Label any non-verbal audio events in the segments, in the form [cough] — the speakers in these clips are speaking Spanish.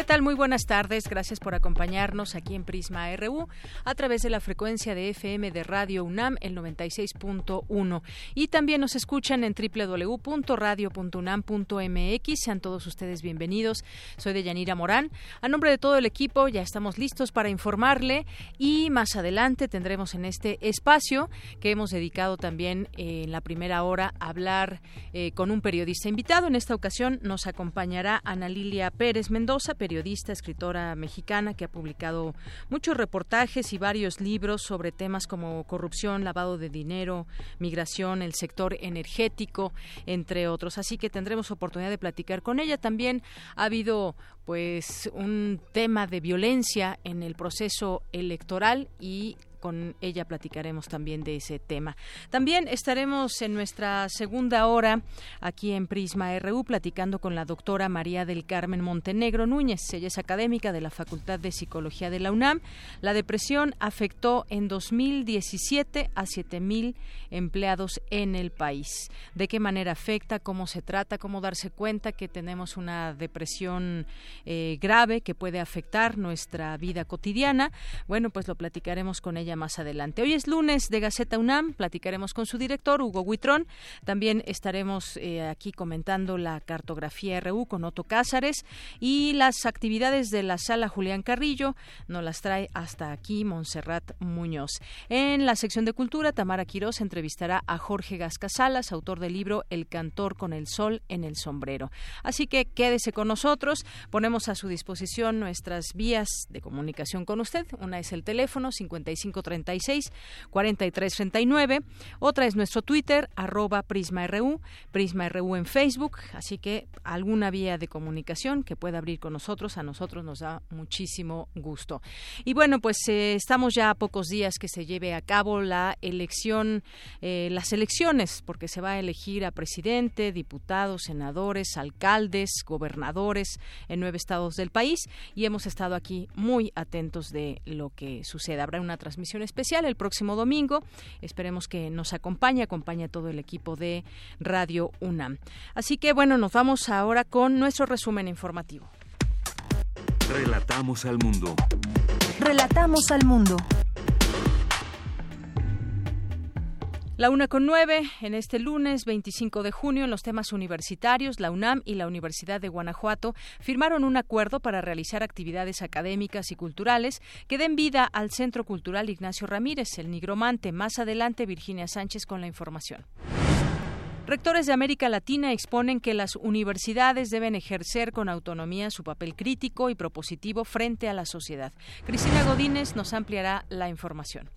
¿Qué tal? Muy buenas tardes. Gracias por acompañarnos aquí en Prisma RU a través de la frecuencia de FM de Radio UNAM, el 96.1. Y también nos escuchan en www.radio.unam.mx. Sean todos ustedes bienvenidos. Soy de Yanira Morán. A nombre de todo el equipo, ya estamos listos para informarle y más adelante tendremos en este espacio que hemos dedicado también eh, en la primera hora a hablar eh, con un periodista invitado. En esta ocasión nos acompañará Ana Lilia Pérez Mendoza escritora mexicana que ha publicado muchos reportajes y varios libros sobre temas como corrupción, lavado de dinero, migración, el sector energético, entre otros. Así que tendremos oportunidad de platicar con ella. También ha habido pues un tema de violencia en el proceso electoral y con ella platicaremos también de ese tema. También estaremos en nuestra segunda hora aquí en Prisma RU platicando con la doctora María del Carmen Montenegro Núñez. Ella es académica de la Facultad de Psicología de la UNAM. La depresión afectó en 2017 a 7.000 empleados en el país. ¿De qué manera afecta? ¿Cómo se trata? ¿Cómo darse cuenta que tenemos una depresión eh, grave que puede afectar nuestra vida cotidiana? Bueno, pues lo platicaremos con ella más adelante. Hoy es lunes de Gaceta UNAM, platicaremos con su director, Hugo Huitrón. También estaremos eh, aquí comentando la cartografía RU con Otto Cázares y las actividades de la sala Julián Carrillo. Nos las trae hasta aquí Montserrat Muñoz. En la sección de cultura, Tamara Quirós entrevistará a Jorge Gascasalas, autor del libro El cantor con el sol en el sombrero. Así que quédese con nosotros. Ponemos a su disposición nuestras vías de comunicación con usted. Una es el teléfono 55 36 43 39. Otra es nuestro Twitter, arroba PrismaRU, PrismaRU en Facebook. Así que alguna vía de comunicación que pueda abrir con nosotros, a nosotros nos da muchísimo gusto. Y bueno, pues eh, estamos ya a pocos días que se lleve a cabo la elección, eh, las elecciones, porque se va a elegir a presidente, diputados, senadores, alcaldes, gobernadores en nueve estados del país y hemos estado aquí muy atentos de lo que suceda. Habrá una transmisión especial el próximo domingo. Esperemos que nos acompañe, acompañe a todo el equipo de Radio UNAM. Así que bueno, nos vamos ahora con nuestro resumen informativo. Relatamos al mundo. Relatamos al mundo. La una con nueve, en este lunes 25 de junio, en los temas universitarios, la UNAM y la Universidad de Guanajuato firmaron un acuerdo para realizar actividades académicas y culturales que den vida al Centro Cultural Ignacio Ramírez, el Nigromante. Más adelante, Virginia Sánchez con la información. Rectores de América Latina exponen que las universidades deben ejercer con autonomía su papel crítico y propositivo frente a la sociedad. Cristina Godínez nos ampliará la información.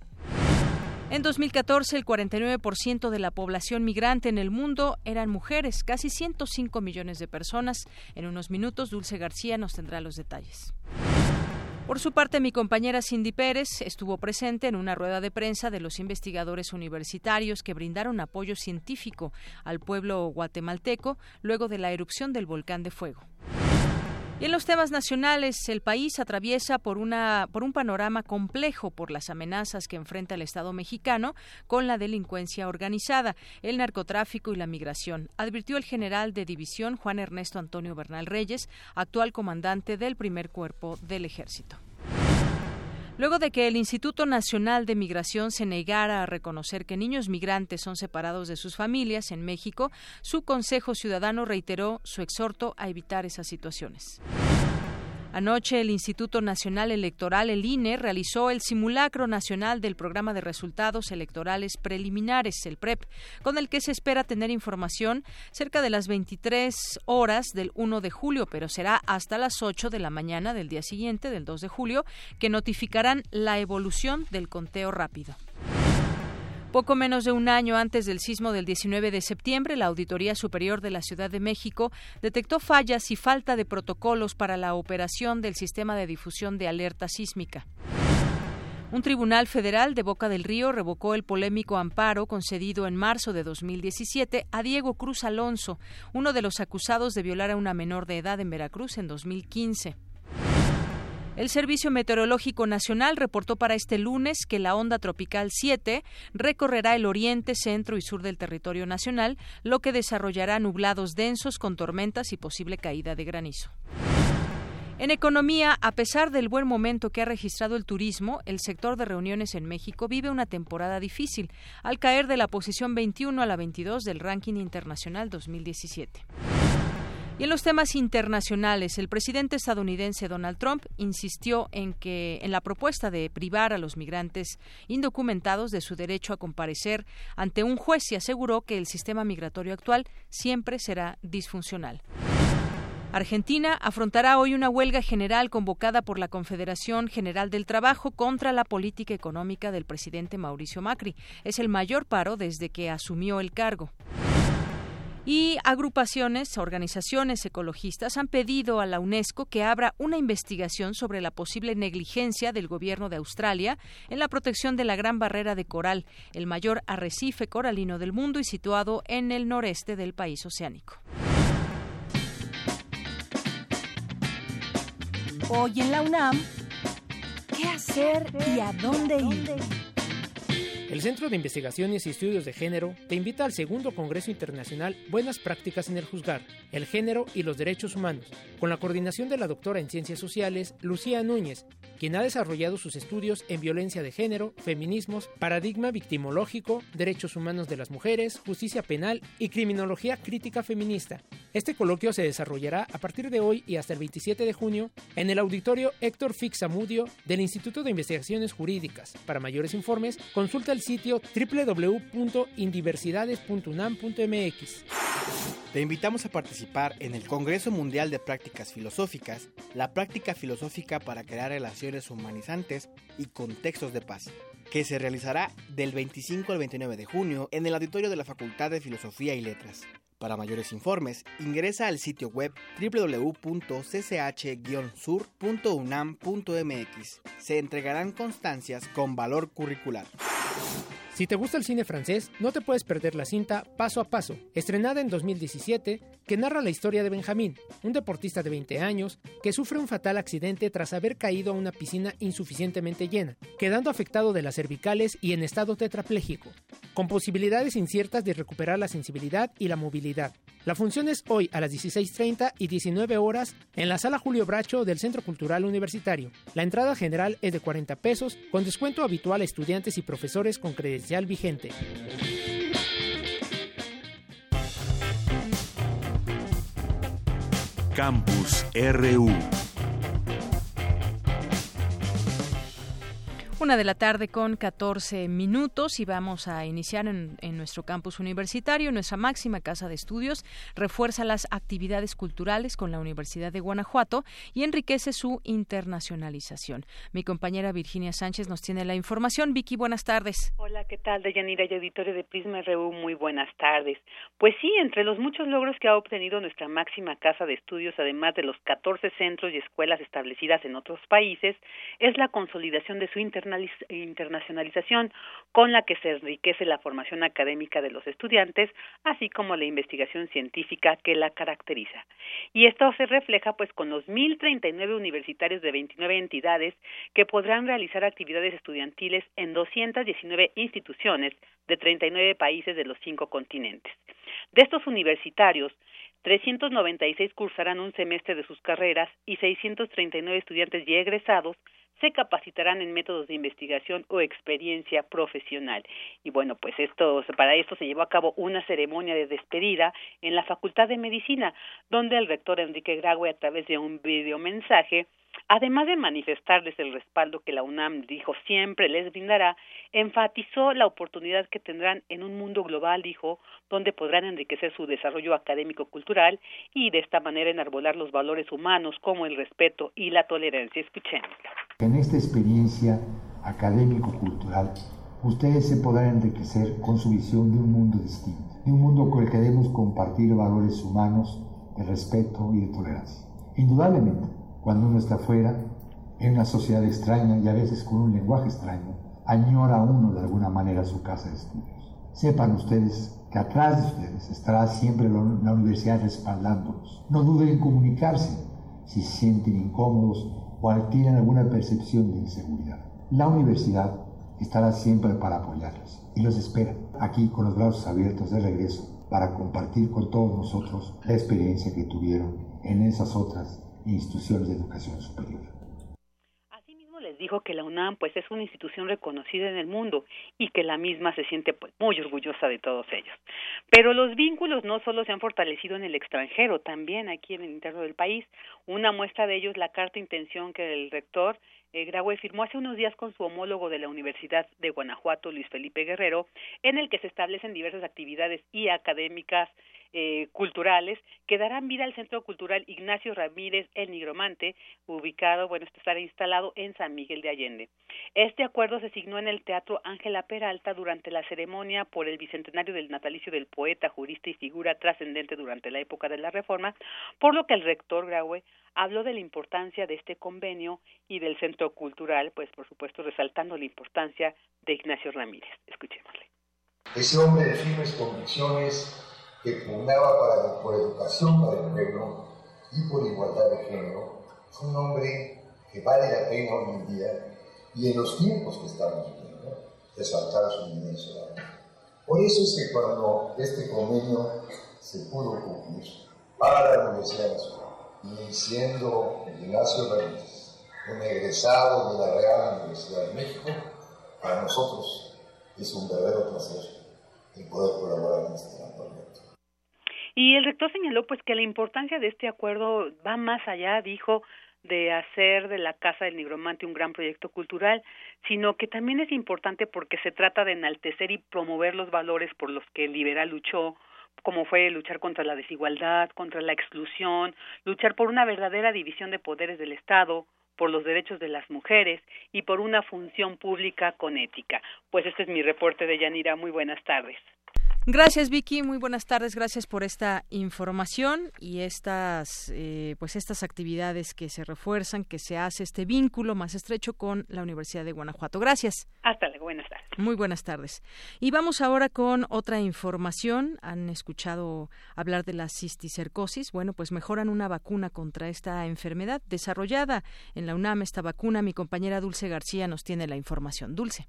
En 2014, el 49% de la población migrante en el mundo eran mujeres, casi 105 millones de personas. En unos minutos, Dulce García nos tendrá los detalles. Por su parte, mi compañera Cindy Pérez estuvo presente en una rueda de prensa de los investigadores universitarios que brindaron apoyo científico al pueblo guatemalteco luego de la erupción del volcán de fuego. Y en los temas nacionales, el país atraviesa por, una, por un panorama complejo por las amenazas que enfrenta el Estado mexicano con la delincuencia organizada, el narcotráfico y la migración, advirtió el general de división Juan Ernesto Antonio Bernal Reyes, actual comandante del primer cuerpo del ejército. Luego de que el Instituto Nacional de Migración se negara a reconocer que niños migrantes son separados de sus familias en México, su Consejo Ciudadano reiteró su exhorto a evitar esas situaciones. Anoche el Instituto Nacional Electoral, el INE, realizó el simulacro nacional del programa de resultados electorales preliminares, el PREP, con el que se espera tener información cerca de las 23 horas del 1 de julio, pero será hasta las 8 de la mañana del día siguiente, del 2 de julio, que notificarán la evolución del conteo rápido. Poco menos de un año antes del sismo del 19 de septiembre, la Auditoría Superior de la Ciudad de México detectó fallas y falta de protocolos para la operación del sistema de difusión de alerta sísmica. Un tribunal federal de Boca del Río revocó el polémico amparo concedido en marzo de 2017 a Diego Cruz Alonso, uno de los acusados de violar a una menor de edad en Veracruz en 2015. El Servicio Meteorológico Nacional reportó para este lunes que la onda tropical 7 recorrerá el oriente, centro y sur del territorio nacional, lo que desarrollará nublados densos con tormentas y posible caída de granizo. En economía, a pesar del buen momento que ha registrado el turismo, el sector de reuniones en México vive una temporada difícil, al caer de la posición 21 a la 22 del ranking internacional 2017. Y en los temas internacionales, el presidente estadounidense Donald Trump insistió en que en la propuesta de privar a los migrantes indocumentados de su derecho a comparecer ante un juez y aseguró que el sistema migratorio actual siempre será disfuncional. Argentina afrontará hoy una huelga general convocada por la Confederación General del Trabajo contra la política económica del presidente Mauricio Macri. Es el mayor paro desde que asumió el cargo. Y agrupaciones, organizaciones ecologistas han pedido a la UNESCO que abra una investigación sobre la posible negligencia del gobierno de Australia en la protección de la Gran Barrera de Coral, el mayor arrecife coralino del mundo y situado en el noreste del país oceánico. Hoy en la UNAM, ¿qué hacer y a dónde ir? El Centro de Investigaciones y Estudios de Género te invita al segundo Congreso Internacional Buenas Prácticas en el Juzgar, el Género y los Derechos Humanos, con la coordinación de la doctora en Ciencias Sociales, Lucía Núñez, quien ha desarrollado sus estudios en violencia de género, feminismos, paradigma victimológico, derechos humanos de las mujeres, justicia penal y criminología crítica feminista. Este coloquio se desarrollará a partir de hoy y hasta el 27 de junio en el auditorio Héctor Fixamudio del Instituto de Investigaciones Jurídicas. Para mayores informes, consulta el sitio www.indiversidades.unam.mx. Te invitamos a participar en el Congreso Mundial de Prácticas Filosóficas, la práctica filosófica para crear relaciones humanizantes y contextos de paz, que se realizará del 25 al 29 de junio en el auditorio de la Facultad de Filosofía y Letras. Para mayores informes, ingresa al sitio web www.cch-sur.unam.mx. Se entregarán constancias con valor curricular. Si te gusta el cine francés, no te puedes perder la cinta Paso a Paso, estrenada en 2017, que narra la historia de Benjamín, un deportista de 20 años que sufre un fatal accidente tras haber caído a una piscina insuficientemente llena, quedando afectado de las cervicales y en estado tetrapléjico, con posibilidades inciertas de recuperar la sensibilidad y la movilidad. La función es hoy a las 16.30 y 19 horas en la sala Julio Bracho del Centro Cultural Universitario. La entrada general es de 40 pesos, con descuento habitual a estudiantes y profesores con credencial vigente. Campus RU Una de la tarde con 14 minutos y vamos a iniciar en, nuestro campus universitario. Nuestra máxima casa de estudios refuerza las actividades culturales con la Universidad de Guanajuato y enriquece su internacionalización. Mi compañera Virginia Sánchez nos tiene la información. Vicky, buenas tardes. Hola, ¿qué tal? Deyanira y auditorio de Prisma RU, muy buenas tardes. Pues sí, entre los muchos logros que ha obtenido nuestra máxima casa de estudios, además de los 14 centros y escuelas establecidas en otros países, es la consolidación de su internacionalización con la que se enriquece la formación académica de los estudiantes, así como la investigación científica que la caracteriza. Y esto se refleja pues con los 1039 universitarios de 29 entidades que podrán realizar actividades estudiantiles en 219 instituciones de 39 países de los cinco continentes. De estos universitarios, 396 cursarán un semestre de sus carreras y 639 estudiantes ya egresados se capacitarán en métodos de investigación o experiencia profesional. Y bueno, pues esto, para esto se llevó a cabo una ceremonia de despedida en la Facultad de Medicina, donde el rector Enrique Graue, a través de un videomensaje, Además de manifestarles el respaldo que la UNAM dijo siempre les brindará, enfatizó la oportunidad que tendrán en un mundo global, dijo, donde podrán enriquecer su desarrollo académico-cultural y de esta manera enarbolar los valores humanos como el respeto y la tolerancia. Escuchemos. En esta experiencia académico-cultural, ustedes se podrán enriquecer con su visión de un mundo distinto, de un mundo con el que debemos compartir valores humanos de respeto y de tolerancia. Indudablemente, cuando uno está fuera, en una sociedad extraña y a veces con un lenguaje extraño, añora uno de alguna manera su casa de estudios. Sepan ustedes que atrás de ustedes estará siempre la universidad respaldándolos. No duden en comunicarse si sienten incómodos o tienen alguna percepción de inseguridad. La universidad estará siempre para apoyarlos y los espera aquí con los brazos abiertos de regreso para compartir con todos nosotros la experiencia que tuvieron en esas otras instituciones de educación superior. Asimismo les dijo que la UNAM pues es una institución reconocida en el mundo y que la misma se siente pues muy orgullosa de todos ellos. Pero los vínculos no solo se han fortalecido en el extranjero, también aquí en el interno del país. Una muestra de ello es la carta de intención que el rector eh, Graue firmó hace unos días con su homólogo de la Universidad de Guanajuato, Luis Felipe Guerrero, en el que se establecen diversas actividades y académicas eh, culturales que darán vida al Centro Cultural Ignacio Ramírez El Nigromante, ubicado, bueno, este estará instalado en San Miguel de Allende. Este acuerdo se signó en el Teatro Ángela Peralta durante la ceremonia por el bicentenario del natalicio del poeta, jurista y figura trascendente durante la época de la Reforma, por lo que el rector Graue habló de la importancia de este convenio y del Centro Cultural, pues por supuesto resaltando la importancia de Ignacio Ramírez. Escuchémosle. Ese hombre de firmes convicciones que pugnaba para, por educación para el pueblo y por igualdad de género, fue un hombre que vale la pena hoy en día y en los tiempos que estamos viviendo, resaltar su inmenso Por eso es que cuando este convenio se pudo cumplir para la Universidad Nacional, y siendo Ignacio Ramírez, un egresado de la Real Universidad de México, para nosotros es un verdadero placer el poder colaborar en este proyecto. Y el rector señaló pues que la importancia de este acuerdo va más allá, dijo, de hacer de la Casa del Nigromante un gran proyecto cultural, sino que también es importante porque se trata de enaltecer y promover los valores por los que el liberal luchó, como fue luchar contra la desigualdad, contra la exclusión, luchar por una verdadera división de poderes del Estado, por los derechos de las mujeres y por una función pública con ética. Pues este es mi reporte de Yanira. Muy buenas tardes. Gracias Vicky, muy buenas tardes, gracias por esta información y estas eh, pues estas actividades que se refuerzan, que se hace este vínculo más estrecho con la Universidad de Guanajuato. Gracias. Hasta luego, buenas tardes. Muy buenas tardes. Y vamos ahora con otra información. Han escuchado hablar de la cisticercosis. Bueno, pues mejoran una vacuna contra esta enfermedad desarrollada en la UNAM. Esta vacuna, mi compañera Dulce García nos tiene la información. Dulce.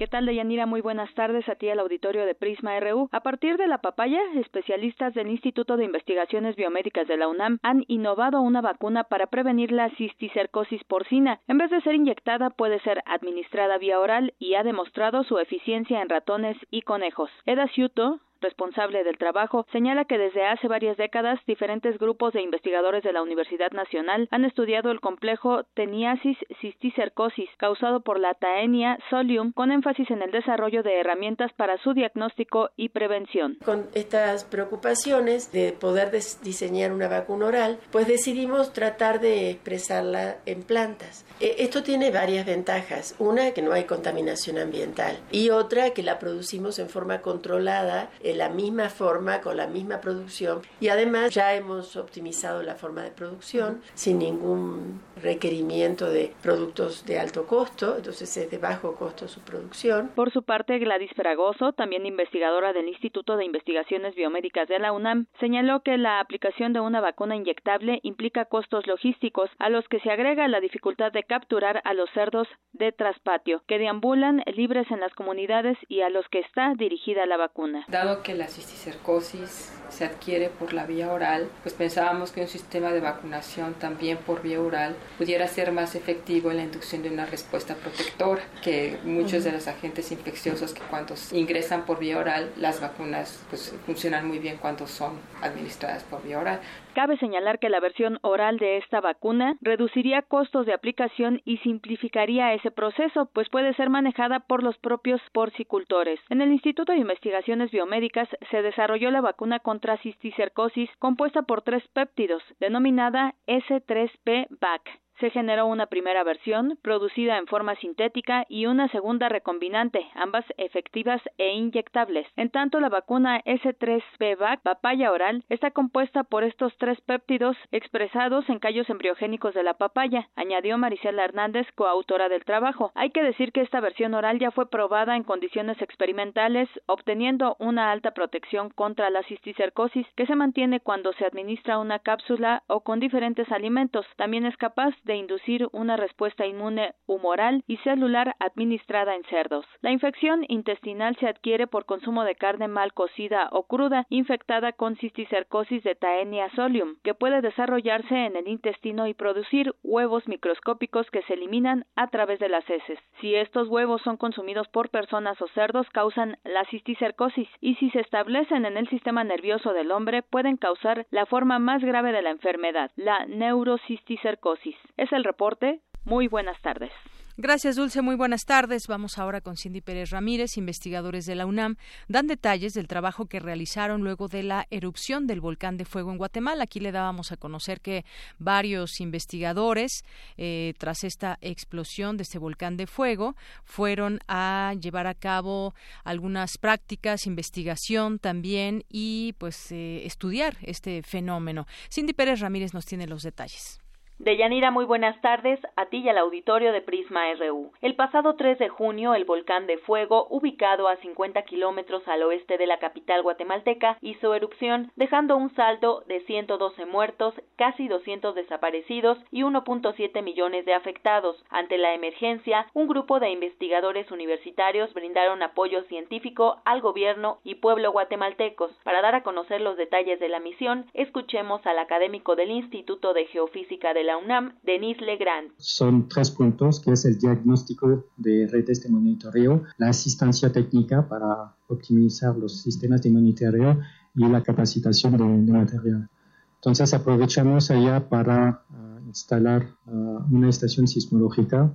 ¿Qué tal, Deyanira? Muy buenas tardes a ti al auditorio de Prisma RU. A partir de la papaya, especialistas del Instituto de Investigaciones Biomédicas de la UNAM han innovado una vacuna para prevenir la cisticercosis porcina. En vez de ser inyectada, puede ser administrada vía oral y ha demostrado su eficiencia en ratones y conejos. Eda Ciuto, responsable del trabajo, señala que desde hace varias décadas diferentes grupos de investigadores de la Universidad Nacional han estudiado el complejo teniasis cisticercosis causado por la Taenia solium con énfasis en el desarrollo de herramientas para su diagnóstico y prevención. Con estas preocupaciones de poder diseñar una vacuna oral, pues decidimos tratar de expresarla en plantas. E, esto tiene varias ventajas. Una, que no hay contaminación ambiental y otra, que la producimos en forma controlada de la misma forma, con la misma producción y además ya hemos optimizado la forma de producción sin ningún requerimiento de productos de alto costo, entonces es de bajo costo su producción. Por su parte, Gladys Fragoso, también investigadora del Instituto de Investigaciones Biomédicas de la UNAM, señaló que la aplicación de una vacuna inyectable implica costos logísticos a los que se agrega la dificultad de capturar a los cerdos de traspatio que deambulan libres en las comunidades y a los que está dirigida la vacuna. Dado que la cisticercosis se adquiere por la vía oral, pues pensábamos que un sistema de vacunación también por vía oral pudiera ser más efectivo en la inducción de una respuesta protectora, que muchos de los agentes infecciosos que cuando ingresan por vía oral, las vacunas pues funcionan muy bien cuando son administradas por vía oral. Cabe señalar que la versión oral de esta vacuna reduciría costos de aplicación y simplificaría ese proceso, pues puede ser manejada por los propios porcicultores. En el Instituto de Investigaciones Biomédicas se desarrolló la vacuna contra cisticercosis compuesta por tres péptidos, denominada S3P-VAC se generó una primera versión producida en forma sintética y una segunda recombinante, ambas efectivas e inyectables. En tanto, la vacuna S3-PVAC, papaya oral, está compuesta por estos tres péptidos expresados en callos embriogénicos de la papaya, añadió Maricela Hernández, coautora del trabajo. Hay que decir que esta versión oral ya fue probada en condiciones experimentales, obteniendo una alta protección contra la cisticercosis que se mantiene cuando se administra una cápsula o con diferentes alimentos. También es capaz de de inducir una respuesta inmune humoral y celular administrada en cerdos. La infección intestinal se adquiere por consumo de carne mal cocida o cruda infectada con cisticercosis de Taenia solium, que puede desarrollarse en el intestino y producir huevos microscópicos que se eliminan a través de las heces. Si estos huevos son consumidos por personas o cerdos, causan la cisticercosis y si se establecen en el sistema nervioso del hombre, pueden causar la forma más grave de la enfermedad, la neurocisticercosis. Es el reporte. Muy buenas tardes. Gracias, Dulce. Muy buenas tardes. Vamos ahora con Cindy Pérez Ramírez. Investigadores de la UNAM dan detalles del trabajo que realizaron luego de la erupción del volcán de fuego en Guatemala. Aquí le dábamos a conocer que varios investigadores, eh, tras esta explosión de este volcán de fuego, fueron a llevar a cabo algunas prácticas, investigación también y pues eh, estudiar este fenómeno. Cindy Pérez Ramírez nos tiene los detalles. Deyanira, muy buenas tardes a ti y al auditorio de Prisma RU. El pasado 3 de junio, el volcán de fuego, ubicado a 50 kilómetros al oeste de la capital guatemalteca, hizo erupción, dejando un saldo de 112 muertos, casi 200 desaparecidos y 1.7 millones de afectados. Ante la emergencia, un grupo de investigadores universitarios brindaron apoyo científico al gobierno y pueblo guatemaltecos. Para dar a conocer los detalles de la misión, escuchemos al académico del Instituto de Geofísica de la UNAM, Denis Legrand. Son tres puntos, que es el diagnóstico de redes de monitoreo, la asistencia técnica para optimizar los sistemas de monitoreo y la capacitación de, material. Entonces aprovechamos allá para ah, instalar ah, una estación sismológica.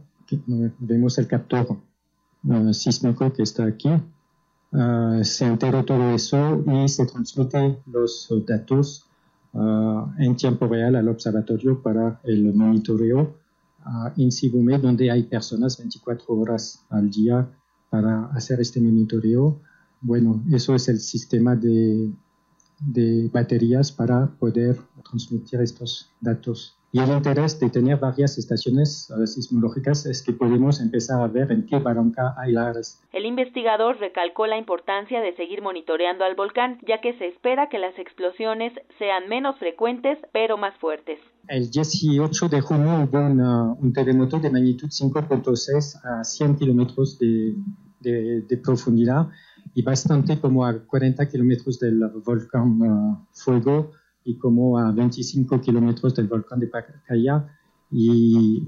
vemos el captor uh, sísmico que está aquí. se enteró todo eso y se transmite los datos Ah, en tiempo real al observatorio para el monitoreo uh, in Sibume, donde hay personas 24 horas al día para hacer este monitoreo. Bueno, eso es el sistema de, de baterías para poder transmitir estos datos. Y el interés de tener varias estaciones sismológicas es que podemos empezar a ver en qué barranca hay lares. El investigador recalcó la importancia de seguir monitoreando al volcán, ya que se espera que las explosiones sean menos frecuentes pero más fuertes. El 18 de junio hubo un terremoto de magnitud 5.6 a 100 kilómetros de, de, de, profundidad y bastante como a 40 kilómetros del volcán uh, Fuego y como a 25 kilómetros del volcán de Pacaya. Y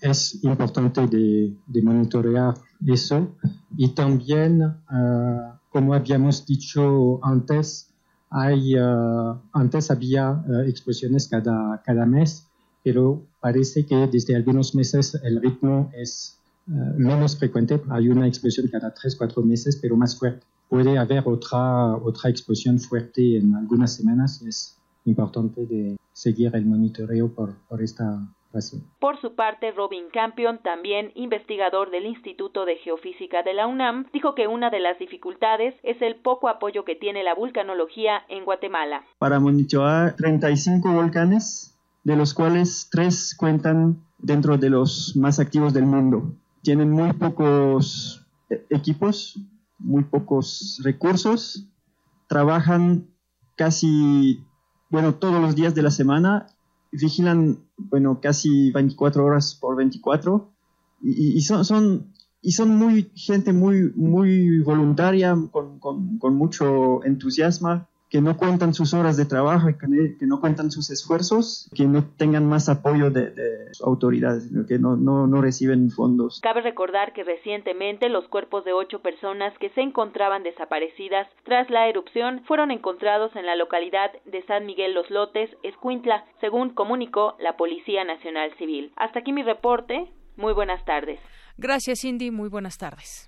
es importante de, monitorear eso. Y también uh, como habíamos dicho antes hay uh, antes había explosiones cada, cada mes pero parece que desde algunos meses el ritmo es menos frecuente hay una explosión cada 3-4 meses pero más fuerte puede haber otra, otra explosión fuerte en algunas semanas y es importante de seguir el monitoreo por, por esta razón. Por su parte, Robin Campion, también investigador del Instituto de Geofísica de la UNAM, dijo que una de las dificultades es el poco apoyo que tiene la vulcanología en Guatemala. Para monitorear 35 volcanes, de los cuales tres cuentan dentro de los más activos del mundo. Tienen muy pocos eh, equipos muy pocos recursos, trabajan casi, bueno, todos los días de la semana, vigilan, bueno, casi 24 horas por 24 y, son, son y son muy gente muy, muy voluntaria, con, con, con mucho entusiasmo que no cuentan sus horas de trabajo y que, no cuentan sus esfuerzos, que no tengan más apoyo de, autoridades, que no, no, no, reciben fondos. Cabe recordar que recientemente los cuerpos de ocho personas que se encontraban desaparecidas tras la erupción fueron encontrados en la localidad de San Miguel Los Lotes, Escuintla, según comunicó la Policía Nacional Civil. Hasta aquí mi reporte. Muy buenas tardes. Gracias, Cindy. Muy buenas tardes.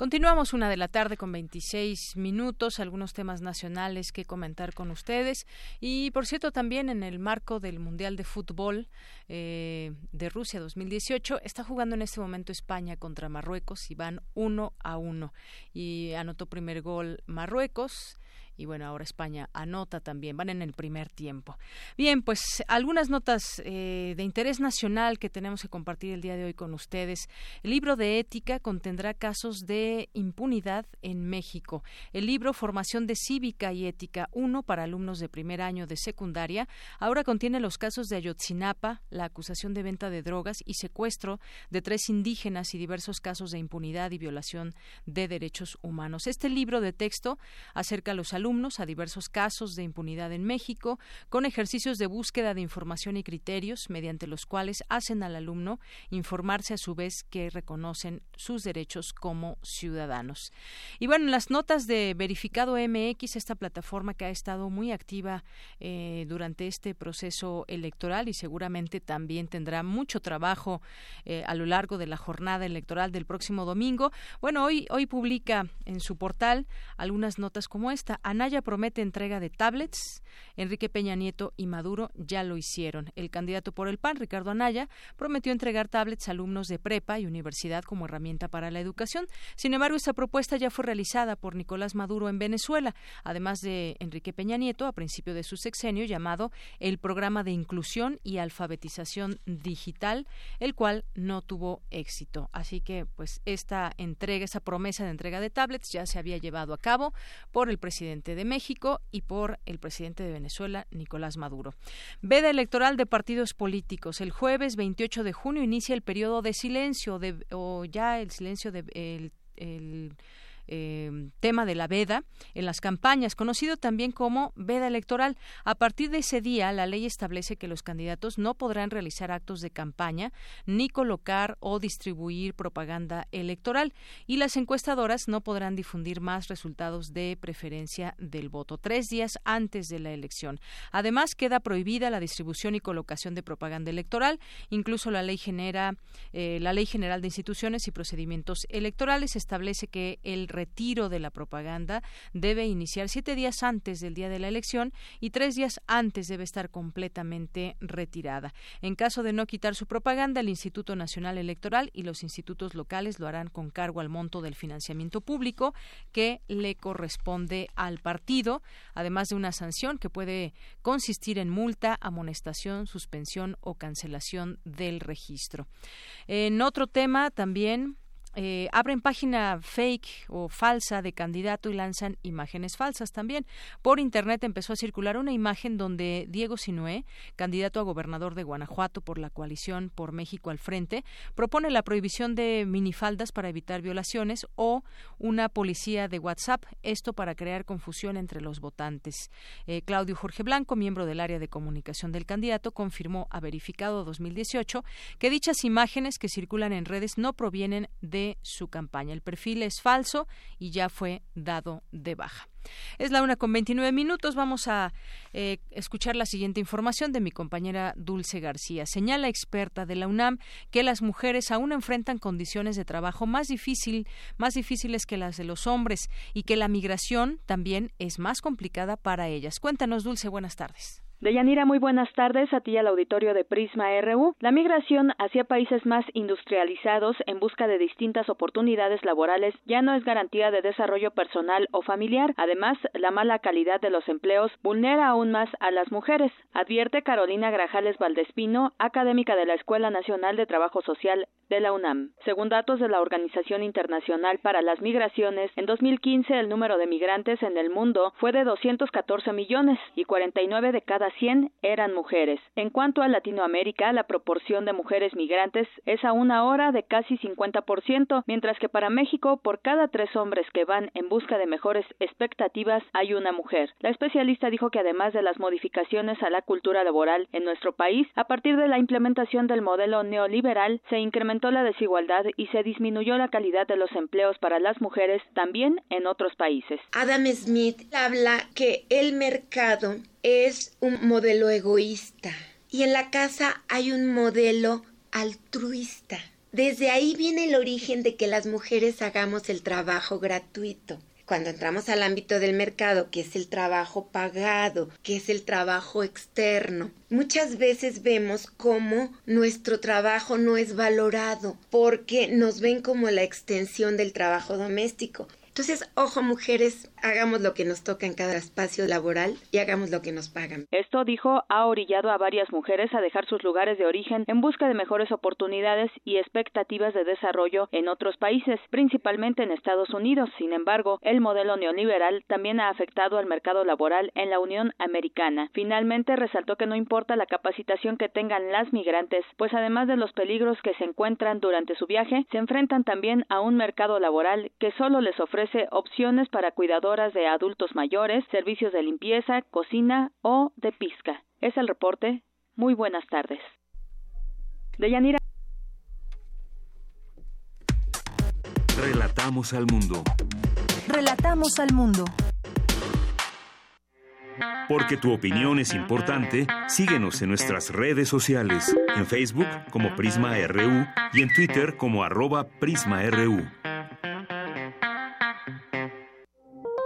Continuamos una de la tarde con 26 minutos, algunos temas nacionales que comentar con ustedes. Y por cierto, también en el marco del Mundial de Fútbol eh, de Rusia 2018, está jugando en este momento España contra Marruecos y van uno a uno. Y anotó primer gol Marruecos y bueno, ahora España anota también, van en el primer tiempo. Bien, pues algunas notas eh, de interés nacional que tenemos que compartir el día de hoy con ustedes. El libro de ética contendrá casos de impunidad en México. El libro Formación de Cívica y Ética 1 para alumnos de primer año de secundaria ahora contiene los casos de Ayotzinapa, la acusación de venta de drogas y secuestro de tres indígenas y diversos casos de impunidad y violación de derechos humanos. Este libro de texto acerca a los alumnos a diversos casos de impunidad en México, con ejercicios de búsqueda de información y criterios, mediante los cuales hacen al alumno informarse a su vez que reconocen sus derechos como ciudadanos. Y bueno, en las notas de Verificado MX, esta plataforma que ha estado muy activa eh, durante este proceso electoral y seguramente también tendrá mucho trabajo eh, a lo largo de la jornada electoral del próximo domingo. Bueno, hoy, hoy publica en su portal algunas notas como esta. Anaya promete entrega de tablets. Enrique Peña Nieto y Maduro ya lo hicieron. El candidato por el PAN, Ricardo Anaya, prometió entregar tablets a alumnos de prepa y universidad como herramienta para la educación. Sin embargo, esta propuesta ya fue realizada por Nicolás Maduro en Venezuela, además de Enrique Peña Nieto a principio de su sexenio llamado el Programa de Inclusión y Alfabetización Digital, el cual no tuvo éxito. Así que, pues, esta entrega, esa promesa de entrega de tablets ya se había llevado a cabo por el presidente de México y por el presidente de Venezuela, Nicolás Maduro. Veda electoral de partidos políticos. El jueves 28 de junio inicia el periodo de silencio, de, o ya el silencio de el eh, tema de la veda en las campañas, conocido también como veda electoral. A partir de ese día, la ley establece que los candidatos no podrán realizar actos de campaña ni colocar o distribuir propaganda electoral y las encuestadoras no podrán difundir más resultados de preferencia del voto tres días antes de la elección. Además, queda prohibida la distribución y colocación de propaganda electoral. Incluso la ley genera eh, la ley general de instituciones y procedimientos electorales establece que el retiro de la propaganda debe iniciar siete días antes del día de la elección y tres días antes debe estar completamente retirada. En caso de no quitar su propaganda, el Instituto Nacional Electoral y los institutos locales lo harán con cargo al monto del financiamiento público que le corresponde al partido, además de una sanción que puede consistir en multa, amonestación, suspensión o cancelación del registro. En otro tema también eh, abren página fake o falsa de candidato y lanzan imágenes falsas también. Por internet empezó a circular una imagen donde Diego Sinué, candidato a gobernador de Guanajuato por la coalición por México al frente, propone la prohibición de minifaldas para evitar violaciones o una policía de WhatsApp, esto para crear confusión entre los votantes. Eh, Claudio Jorge Blanco, miembro del área de comunicación del candidato, confirmó a verificado 2018 que dichas imágenes que circulan en redes no provienen de su campaña. El perfil es falso y ya fue dado de baja. Es la una con 29 minutos. Vamos a eh, escuchar la siguiente información de mi compañera Dulce García. Señala experta de la UNAM que las mujeres aún enfrentan condiciones de trabajo más difícil, más difíciles que las de los hombres y que la migración también es más complicada para ellas. Cuéntanos, Dulce. Buenas tardes. Deyanira, muy buenas tardes a ti al auditorio de Prisma RU. La migración hacia países más industrializados en busca de distintas oportunidades laborales ya no es garantía de desarrollo personal o familiar. Además, la mala calidad de los empleos vulnera aún más a las mujeres, advierte Carolina Grajales Valdespino, académica de la Escuela Nacional de Trabajo Social de la UNAM. Según datos de la Organización Internacional para las Migraciones, en 2015 el número de migrantes en el mundo fue de 214 millones y 49 de cada 100 eran mujeres. En cuanto a Latinoamérica, la proporción de mujeres migrantes es a una hora de casi 50%, mientras que para México, por cada tres hombres que van en busca de mejores expectativas, hay una mujer. La especialista dijo que además de las modificaciones a la cultura laboral en nuestro país, a partir de la implementación del modelo neoliberal, se incrementó la desigualdad y se disminuyó la calidad de los empleos para las mujeres también en otros países. Adam Smith habla que el mercado es un modelo egoísta y en la casa hay un modelo altruista. Desde ahí viene el origen de que las mujeres hagamos el trabajo gratuito. Cuando entramos al ámbito del mercado, que es el trabajo pagado, que es el trabajo externo, muchas veces vemos cómo nuestro trabajo no es valorado porque nos ven como la extensión del trabajo doméstico. Entonces, ojo mujeres, hagamos lo que nos toca en cada espacio laboral y hagamos lo que nos pagan. Esto, dijo, ha orillado a varias mujeres a dejar sus lugares de origen en busca de mejores oportunidades y expectativas de desarrollo en otros países, principalmente en Estados Unidos. Sin embargo, el modelo neoliberal también ha afectado al mercado laboral en la Unión Americana. Finalmente, resaltó que no importa la capacitación que tengan las migrantes, pues además de los peligros que se encuentran durante su viaje, se enfrentan también a un mercado laboral que solo les ofrece opciones para cuidadoras de adultos mayores, servicios de limpieza, cocina o de pizca. Es el reporte. Muy buenas tardes. Deyanira. Relatamos al mundo. Relatamos al mundo. Porque tu opinión es importante, síguenos en nuestras redes sociales, en Facebook como Prisma RU y en Twitter como arroba PrismaRU.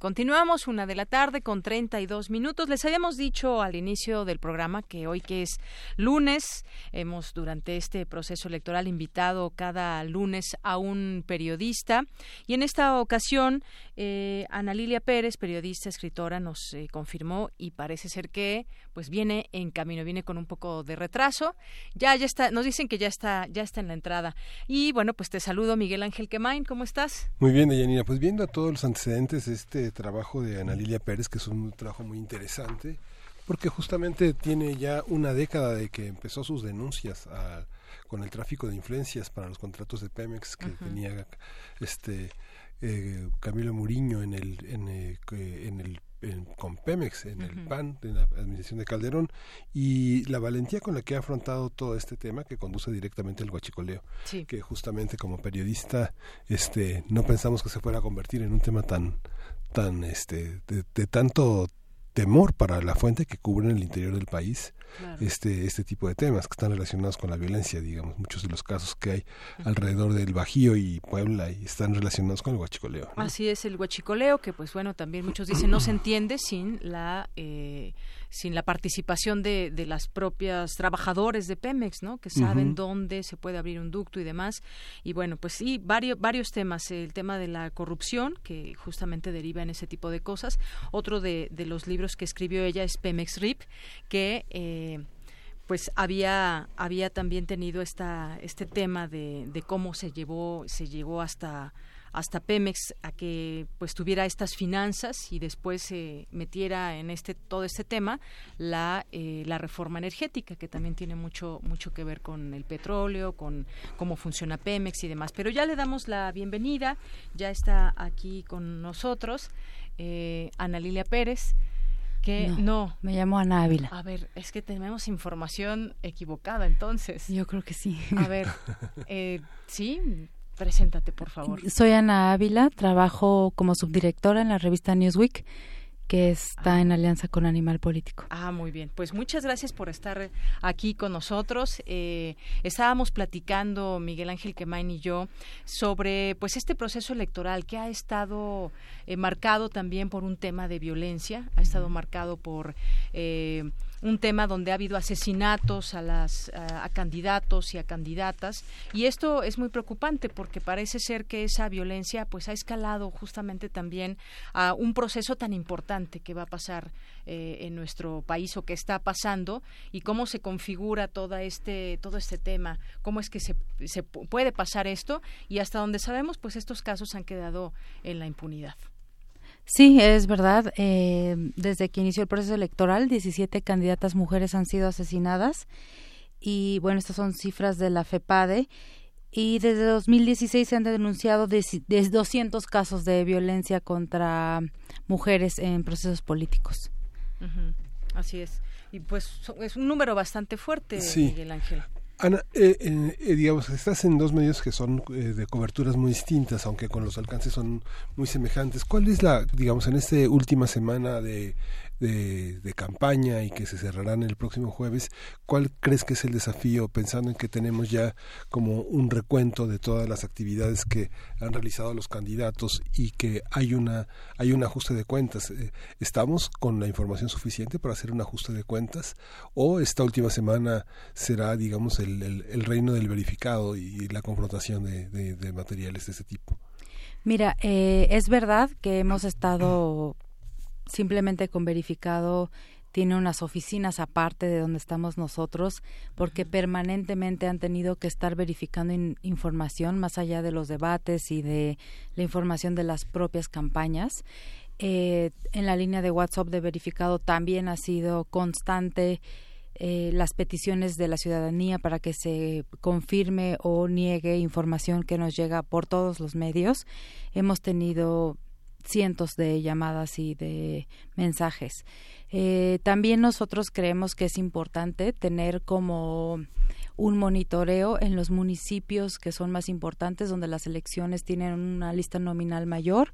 Continuamos una de la tarde con 32 minutos. Les habíamos dicho al inicio del programa que hoy que es lunes, hemos durante este proceso electoral invitado cada lunes a un periodista y en esta ocasión eh, Ana Lilia Pérez, periodista, escritora, nos eh, confirmó y parece ser que pues viene en camino, viene con un poco de retraso. Ya ya está, nos dicen que ya está ya está en la entrada. Y bueno, pues te saludo Miguel Ángel Quemain, ¿cómo estás? Muy bien, Deyanira, pues viendo a todos los antecedentes este trabajo de Ana Lilia Pérez, que es un trabajo muy interesante, porque justamente tiene ya una década de que empezó sus denuncias con el tráfico de influencias para los contratos de Pemex que tenía este eh, Camilo Muriño en el en, eh, en el con Pemex en el PAN en la administración de Calderón y la valentía con la que ha afrontado todo este tema que conduce directamente al guachicoleo que justamente como periodista este no pensamos que se fuera a convertir en un tema tan tan este de, tanto temor para la fuente que cubre el interior del país este este tipo de temas que están relacionados con la violencia digamos muchos de los casos que hay alrededor del Bajío y Puebla y están relacionados con el huachicoleo así es el huachicoleo que pues bueno también muchos dicen no se entiende sin la eh, sin la participación de, de las propias trabajadores de Pemex, ¿no? Que saben dónde se puede abrir un ducto y demás. Y bueno, pues sí, varios, varios temas. El tema de la corrupción, que justamente deriva en ese tipo de cosas. Otro de, de los libros que escribió ella es Pemex RIP, que... Eh, pues había había también tenido esta este tema de, de cómo se llevó se llegó hasta hasta Pemex a que pues tuviera estas finanzas y después se metiera en este todo este tema la eh, la reforma energética que también tiene mucho mucho que ver con el petróleo con cómo funciona Pemex y demás. Pero ya le damos la bienvenida ya está aquí con nosotros eh, Ana Lilia Pérez que no, Me llamo Ana Ávila. A ver, es que tenemos información equivocada entonces. Yo creo que sí. A ver, [laughs] eh, sí, Preséntate, por favor. Soy Ana Ávila, trabajo como subdirectora en la revista Newsweek que está en alianza con Animal Político. Ah, muy bien. Pues muchas gracias por estar aquí con nosotros. Eh, estábamos platicando Miguel Ángel Quemain y yo sobre pues este proceso electoral que ha estado eh, marcado también por un tema de violencia, ha estado marcado por eh, un tema donde ha habido asesinatos a las candidatos y a candidatas. Y esto es muy preocupante porque parece ser que esa violencia pues ha escalado justamente también a un proceso tan importante que va a pasar eh, en nuestro país o que está pasando y cómo se configura todo este todo este tema cómo es que se, se puede pasar esto y hasta donde sabemos pues estos casos han quedado en la impunidad Sí, es verdad. Eh, desde que inició el proceso electoral, 17 candidatas mujeres han sido asesinadas. Y bueno, estas son cifras de la FEPADE. Y desde 2016 se han denunciado de, 200 casos de violencia contra mujeres en procesos políticos. Así es. Y pues es un número bastante fuerte, Miguel Ángel. Ana, eh, eh, digamos, estás en dos medios que son eh, de coberturas muy distintas, aunque con los alcances son muy semejantes. ¿Cuál es la, digamos, en esta última semana de de, campaña y que se cerrarán el próximo jueves, ¿cuál crees que es el desafío pensando en que tenemos ya como un recuento de todas las actividades que han realizado los candidatos y que hay una hay un ajuste de cuentas? Eh, ¿Estamos con la información suficiente para hacer un ajuste de cuentas o esta última semana será, digamos, el, el, reino del verificado y la confrontación de, de, materiales de ese tipo? Mira, eh, es verdad que hemos estado simplemente con verificado tiene unas oficinas aparte de donde estamos nosotros, porque permanentemente han tenido que estar verificando información más allá de los debates y de la información de las propias campañas. Eh, en la línea de WhatsApp de verificado también ha sido constante eh, las peticiones de la ciudadanía para que se confirme o niegue información que nos llega por todos los medios. Hemos tenido cientos de llamadas y de mensajes. Eh, también nosotros creemos que es importante tener como un monitoreo en los municipios que son más importantes, donde las elecciones tienen una lista nominal mayor.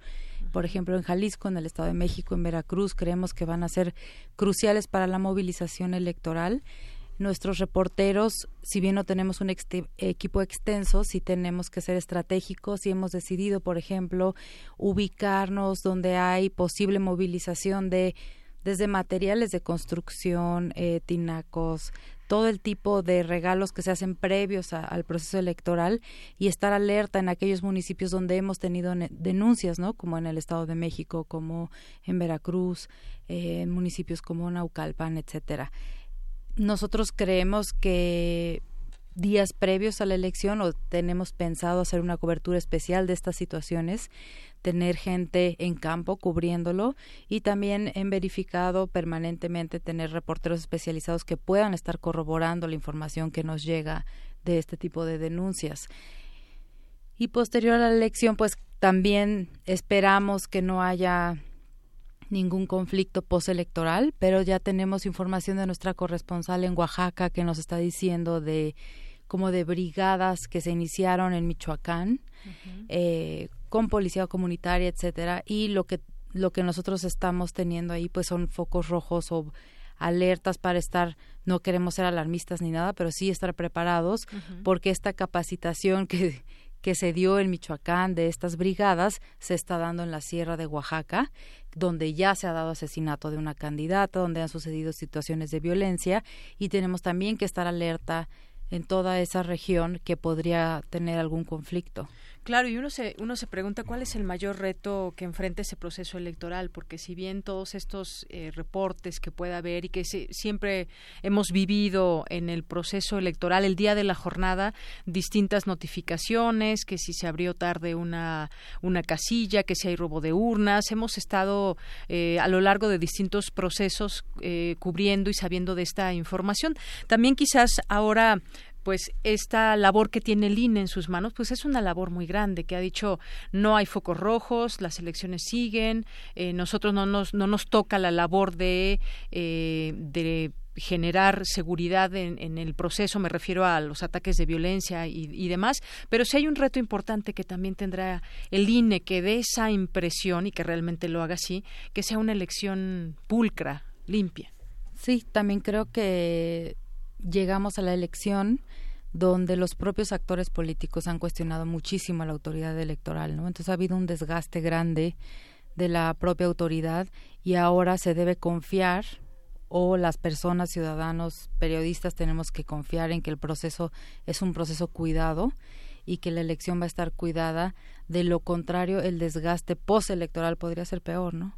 Por ejemplo, en Jalisco, en el Estado de México, en Veracruz, creemos que van a ser cruciales para la movilización electoral nuestros reporteros, si bien no tenemos un equipo extenso, sí tenemos que ser estratégicos y hemos decidido, por ejemplo, ubicarnos donde hay posible movilización de desde materiales de construcción, eh, tinacos, todo el tipo de regalos que se hacen previos al proceso electoral y estar alerta en aquellos municipios donde hemos tenido denuncias, ¿no? Como en el Estado de México, como en Veracruz, eh, en municipios como Naucalpan, etcétera nosotros creemos que días previos a la elección o tenemos pensado hacer una cobertura especial de estas situaciones, tener gente en campo cubriéndolo y también en verificado permanentemente tener reporteros especializados que puedan estar corroborando la información que nos llega de este tipo de denuncias. Y posterior a la elección, pues también esperamos que no haya ningún conflicto postelectoral, pero ya tenemos información de nuestra corresponsal en Oaxaca que nos está diciendo de como de brigadas que se iniciaron en Michoacán eh, con policía comunitaria, etcétera, y lo que lo que nosotros estamos teniendo ahí pues son focos rojos o alertas para estar, no queremos ser alarmistas ni nada, pero sí estar preparados porque esta capacitación que que se dio en Michoacán de estas brigadas se está dando en la Sierra de Oaxaca, donde ya se ha dado asesinato de una candidata, donde han sucedido situaciones de violencia y tenemos también que estar alerta en toda esa región que podría tener algún conflicto. Claro, y uno se, uno se pregunta cuál es el mayor reto que enfrenta ese proceso electoral, porque si bien todos estos eh, reportes que pueda haber y que siempre hemos vivido en el proceso electoral, el día de la jornada, distintas notificaciones, que si se abrió tarde una, una casilla, que si hay robo de urnas, hemos estado eh, a lo largo de distintos procesos eh, cubriendo y sabiendo de esta información. También quizás ahora pues esta labor que tiene el INE en sus manos, pues es una labor muy grande, que ha dicho no hay focos rojos, las elecciones siguen, eh, nosotros no nos, no nos toca la labor de, eh, de generar seguridad en, el proceso, me refiero a los ataques de violencia y, demás, pero sí hay un reto importante que también tendrá el INE, que dé esa impresión y que realmente lo haga así, que sea una elección pulcra, limpia. Sí, también creo que llegamos a la elección donde los propios actores políticos han cuestionado muchísimo a la autoridad electoral, ¿no? Entonces ha habido un desgaste grande de la propia autoridad y ahora se debe confiar o las personas, ciudadanos, periodistas tenemos que confiar en que el proceso es un proceso cuidado y que la elección va a estar cuidada. De lo contrario, el desgaste postelectoral podría ser peor, ¿no?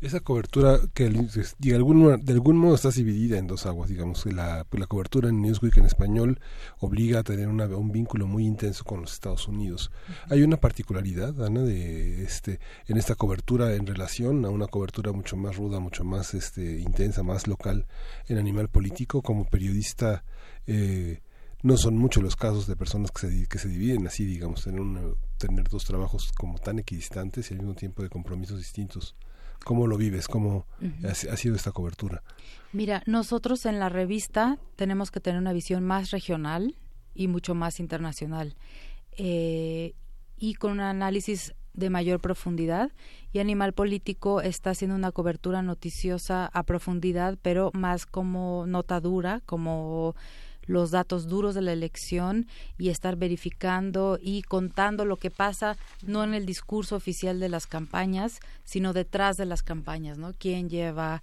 Esa cobertura que de algún, de algún modo está dividida en dos aguas, digamos, la, la cobertura en Newsweek en español obliga a tener un vínculo muy intenso con los Estados Unidos. Hay una particularidad, Ana, de este, en esta cobertura en relación a una cobertura mucho más ruda, mucho más este, intensa, más local en Animal Político, como periodista eh, no son muchos los casos de personas que se, que se dividen así, digamos, tener, tener dos trabajos como tan equidistantes y al mismo tiempo de compromisos distintos. ¿Cómo lo vives? ¿Cómo ha, sido esta cobertura? Mira, nosotros en la revista tenemos que tener una visión más regional y mucho más internacional eh, y con un análisis de mayor profundidad y Animal Político está haciendo una cobertura noticiosa a profundidad, pero más como nota dura, como los datos duros de la elección y estar verificando y contando lo que pasa no en el discurso oficial de las campañas, sino detrás de las campañas, ¿no? ¿Quién lleva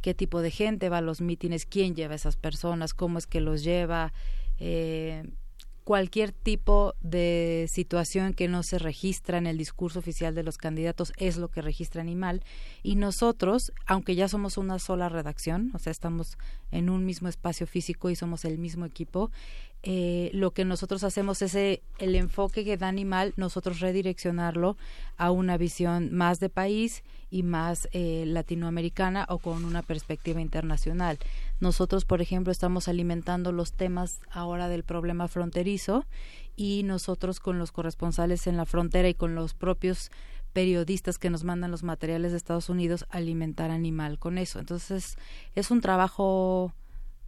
qué tipo de gente va a los mítines, quién lleva a esas personas, cómo es que los lleva, eh, cualquier tipo de situación que no se registra en el discurso oficial de los candidatos es lo que registra Animal. Y nosotros, aunque ya somos una sola redacción, o sea, estamos en un mismo espacio físico y somos el mismo equipo, eh, lo que nosotros hacemos es el enfoque que da Animal, nosotros redireccionarlo a una visión más de país y más eh, latinoamericana o con una perspectiva internacional. Nosotros, por ejemplo, estamos alimentando los temas ahora del problema fronterizo y nosotros con los corresponsales en la frontera y con los propios periodistas que nos mandan los materiales de Estados Unidos alimentar animal con eso. Entonces, es un trabajo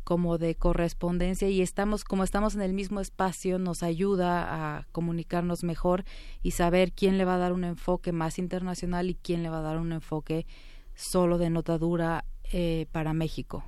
como de correspondencia y estamos como estamos en el mismo espacio nos ayuda a comunicarnos mejor y saber quién le va a dar un enfoque más internacional y quién le va a dar un enfoque solo de notadura eh, para México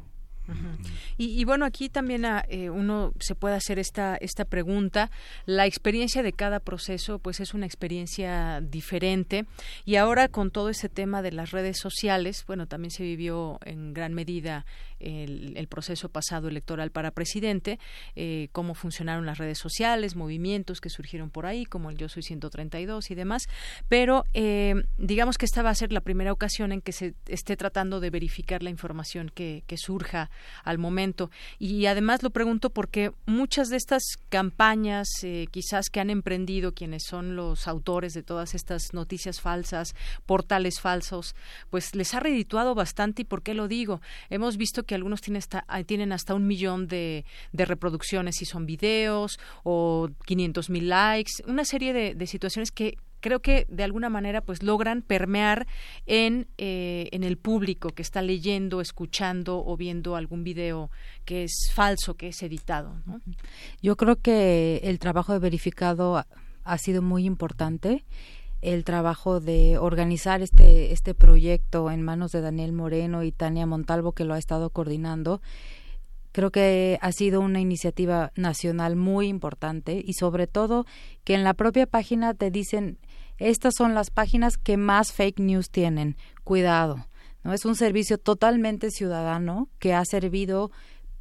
y, bueno, aquí también ah, eh, uno se puede hacer esta, esta pregunta. La experiencia de cada proceso, pues es una experiencia diferente. Y ahora con todo ese tema de las redes sociales, bueno, también se vivió en gran medida el, proceso pasado electoral para presidente, eh, cómo funcionaron las redes sociales, movimientos que surgieron por ahí, como el Yo Soy 132 y demás. Pero eh, digamos que esta va a ser la primera ocasión en que se esté tratando de verificar la información que, surja al momento. Y además lo pregunto porque muchas de estas campañas, eh, quizás que han emprendido quienes son los autores de todas estas noticias falsas, portales falsos, pues les ha redituado bastante. ¿Y por qué lo digo? Hemos visto que algunos tienen hasta, tienen hasta un millón de, reproducciones si son videos o 500 mil likes, una serie de situaciones que creo que de alguna manera pues logran permear en, eh, en el público que está leyendo, escuchando o viendo algún video que es falso, que es editado. Yo creo que el trabajo de verificado ha sido muy importante el trabajo de organizar este, este proyecto en manos de Daniel Moreno y Tania Montalvo, que lo ha estado coordinando. Creo que ha sido una iniciativa nacional muy importante y sobre todo que en la propia página te dicen estas son las páginas que más fake news tienen. Cuidado. ¿no? Es un servicio totalmente ciudadano que ha servido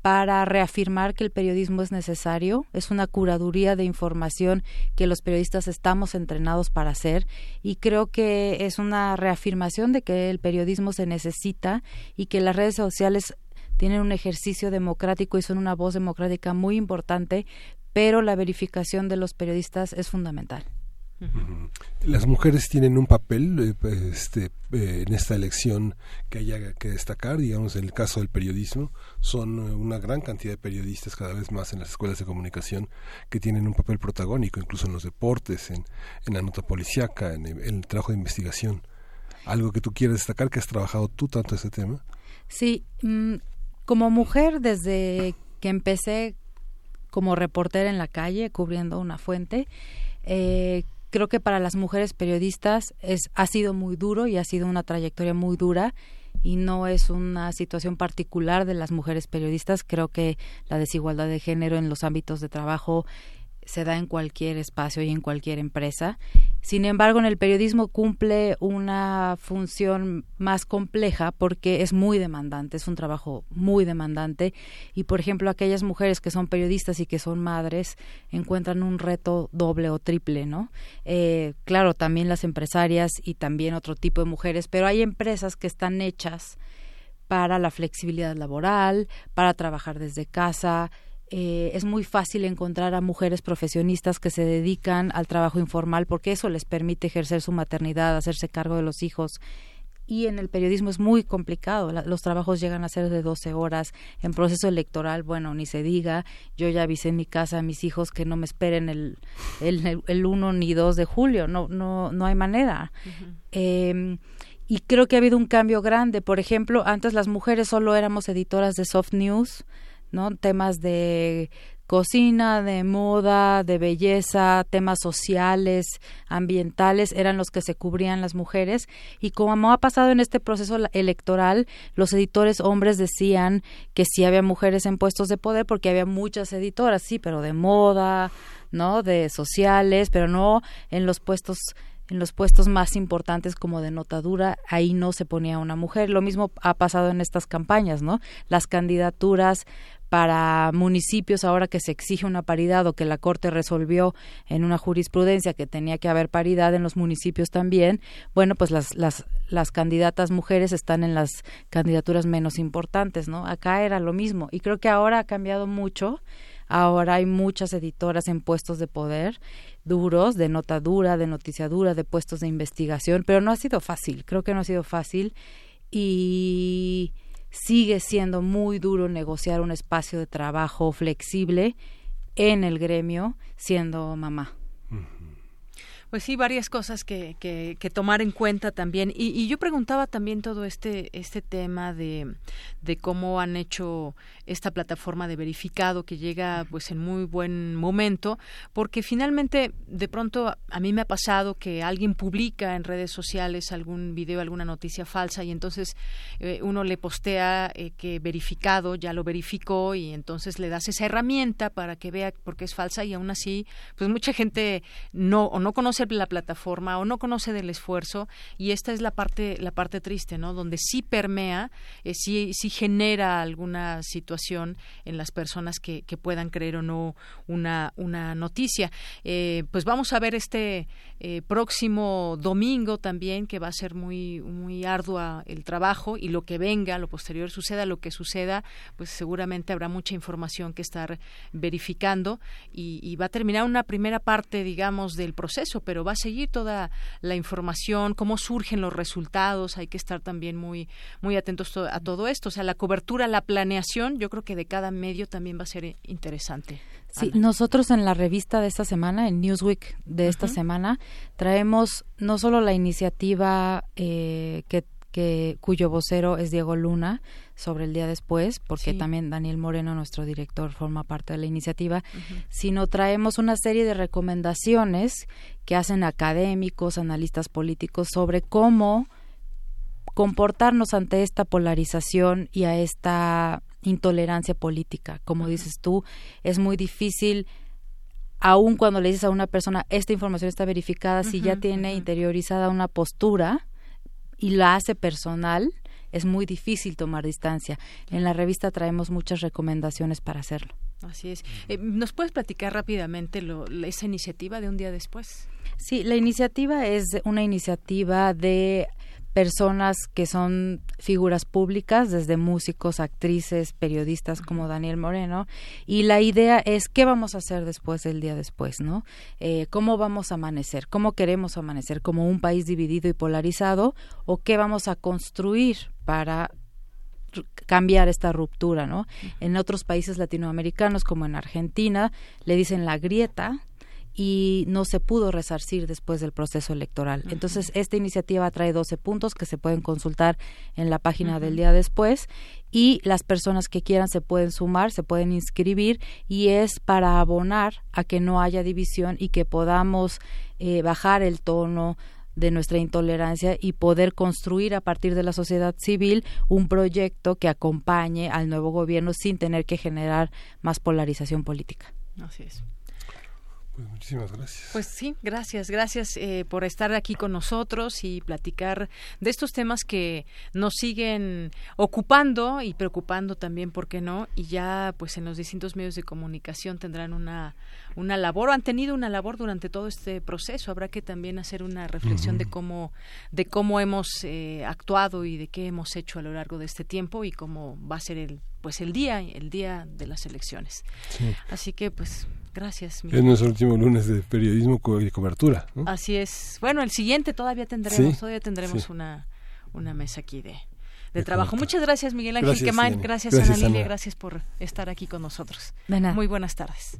para reafirmar que el periodismo es necesario, es una curaduría de información que los periodistas estamos entrenados para hacer y creo que es una reafirmación de que el periodismo se necesita y que las redes sociales tienen un ejercicio democrático y son una voz democrática muy importante, pero la verificación de los periodistas es fundamental. Las mujeres tienen un papel eh, pues, este, eh, en esta elección que haya que destacar, digamos, en el caso del periodismo, son eh, una gran cantidad de periodistas cada vez más en las escuelas de comunicación que tienen un papel protagónico, incluso en los deportes, en, la nota policiaca, en, el trabajo de investigación. ¿Algo que tú quieras destacar, que has trabajado tú tanto ese tema? Sí, mm, como mujer, desde que empecé como reportera en la calle, cubriendo una fuente, eh, creo que para las mujeres periodistas es, ha sido muy duro y ha sido una trayectoria muy dura y no es una situación particular de las mujeres periodistas. Creo que la desigualdad de género en los ámbitos de trabajo se da en cualquier espacio y en cualquier empresa. Sin embargo, en el periodismo cumple una función más compleja porque es muy demandante, es un trabajo muy demandante y, por ejemplo, aquellas mujeres que son periodistas y que son madres encuentran un reto doble o triple, ¿no? Eh, claro, también las empresarias y también otro tipo de mujeres, pero hay empresas que están hechas para la flexibilidad laboral, para trabajar desde casa, eh, es muy fácil encontrar a mujeres profesionistas que se dedican al trabajo informal porque eso les permite ejercer su maternidad, hacerse cargo de los hijos. Y en el periodismo es muy complicado. los trabajos llegan a ser de 12 horas. En proceso electoral, bueno, ni se diga. Yo ya avisé en mi casa a mis hijos que no me esperen el, el, el 1 ni 2 de julio. No, no, no hay manera. Em, y creo que ha habido un cambio grande. Por ejemplo, antes las mujeres solo éramos editoras de soft news ¿no? Temas de cocina, de moda, de belleza, temas sociales, ambientales, eran los que se cubrían las mujeres. Y como ha pasado en este proceso electoral, los editores hombres decían que sí había mujeres en puestos de poder porque había muchas editoras, sí, pero de moda, ¿no? De sociales, pero no en los puestos en los puestos más importantes como de notadura, ahí no se ponía una mujer. Lo mismo ha pasado en estas campañas, ¿no? Las candidaturas para municipios ahora que se exige una paridad o que la Corte resolvió en una jurisprudencia que tenía que haber paridad en los municipios también, bueno, pues las, las, las candidatas mujeres están en las candidaturas menos importantes, ¿no? Acá era lo mismo y creo que ahora ha cambiado mucho. Ahora hay muchas editoras en puestos de poder duros, de nota dura, de noticia dura, de puestos de investigación, pero no ha sido fácil, creo que no ha sido fácil y sigue siendo muy duro negociar un espacio de trabajo flexible en el gremio siendo mamá. Pues sí, varias cosas que, que, tomar en cuenta también. Y, yo preguntaba también todo este, este tema de, de cómo han hecho esta plataforma de verificado que llega pues en muy buen momento, porque finalmente de pronto a mí me ha pasado que alguien publica en redes sociales algún video, alguna noticia falsa y entonces eh, uno le postea eh, que verificado, ya lo verificó y entonces le das esa herramienta para que vea por qué es falsa y aún así pues mucha gente no o no conoce la plataforma o no conoce del esfuerzo y esta es la parte la parte triste no donde sí permea eh, sí sí genera alguna situación en las personas que, que puedan creer o no una una noticia. Eh, pues vamos a ver este eh, próximo domingo también que va a ser muy muy ardua el trabajo y lo que venga lo posterior suceda lo que suceda pues seguramente habrá mucha información que estar verificando y, y va a terminar una primera parte digamos del proceso pero va a seguir toda la información, cómo surgen los resultados, hay que estar también muy, muy atentos a todo esto. O sea, la cobertura, la planeación, yo creo que de cada medio también va a ser interesante. Sí, nosotros en la revista de esta semana, en Newsweek de esta semana, traemos no solo la iniciativa eh, que que cuyo vocero es Diego Luna sobre el día después, porque también Daniel Moreno, nuestro director, forma parte de la iniciativa, sino traemos una serie de recomendaciones que hacen académicos, analistas políticos sobre cómo comportarnos ante esta polarización y a esta intolerancia política. Como dices tú, es muy difícil aun cuando le dices a una persona esta información está verificada, si ya tiene interiorizada una postura, y la hace personal, es muy difícil tomar distancia. En la revista traemos muchas recomendaciones para hacerlo. Así es. Eh, ¿Nos puedes platicar rápidamente lo, esa iniciativa de un día después? Sí, la iniciativa es una iniciativa de personas que son figuras públicas, desde músicos, actrices, periodistas como Daniel Moreno, y la idea es qué vamos a hacer después del día después, ¿no? Eh, ¿Cómo vamos a amanecer? ¿Cómo queremos amanecer? ¿Como un país dividido y polarizado? ¿O qué vamos a construir para cambiar esta ruptura, ¿no? En otros países latinoamericanos, como en Argentina, le dicen la grieta, y no se pudo resarcir después del proceso electoral. Entonces, esta iniciativa trae 12 puntos que se pueden consultar en la página del día después y las personas que quieran se pueden sumar, se pueden inscribir y es para abonar a que no haya división y que podamos eh, bajar el tono de nuestra intolerancia y poder construir a partir de la sociedad civil un proyecto que acompañe al nuevo gobierno sin tener que generar más polarización política. Así es. Pues muchísimas gracias. Pues sí, gracias, gracias eh, por estar aquí con nosotros y platicar de estos temas que nos siguen ocupando y preocupando también, ¿por qué no? Y ya pues en los distintos medios de comunicación tendrán una, una labor o han tenido una labor durante todo este proceso. Habrá que también hacer una reflexión de cómo, de cómo hemos eh, actuado y de qué hemos hecho a lo largo de este tiempo y cómo va a ser el pues el día, el día de las elecciones. Así que pues Gracias. Es nuestro último lunes de periodismo y cobertura. Así es. Bueno, el siguiente todavía tendremos, todavía tendremos una, una mesa aquí de, de, trabajo. Muchas gracias, Miguel Ángel gracias, Quemán. Gracias, gracias, Ana Gracias por estar aquí con nosotros. Muy buenas tardes.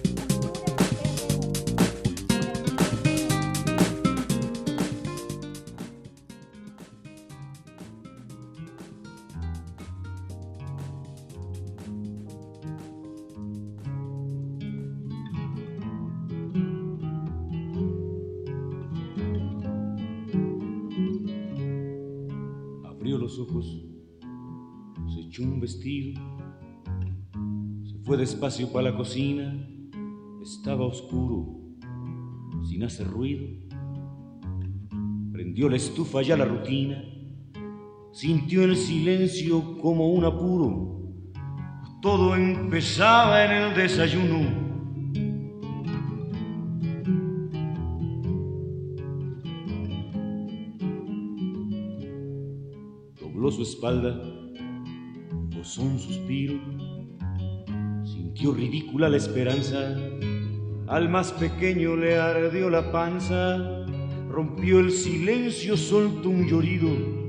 Vestido, se fue despacio para la cocina, estaba oscuro, sin hacer ruido, prendió la estufa ya la rutina, sintió el silencio como un apuro, todo empezaba en el desayuno. Su espalda, posó un suspiro, sintió ridícula la esperanza, al más pequeño le ardió la panza, rompió el silencio, soltó un llorido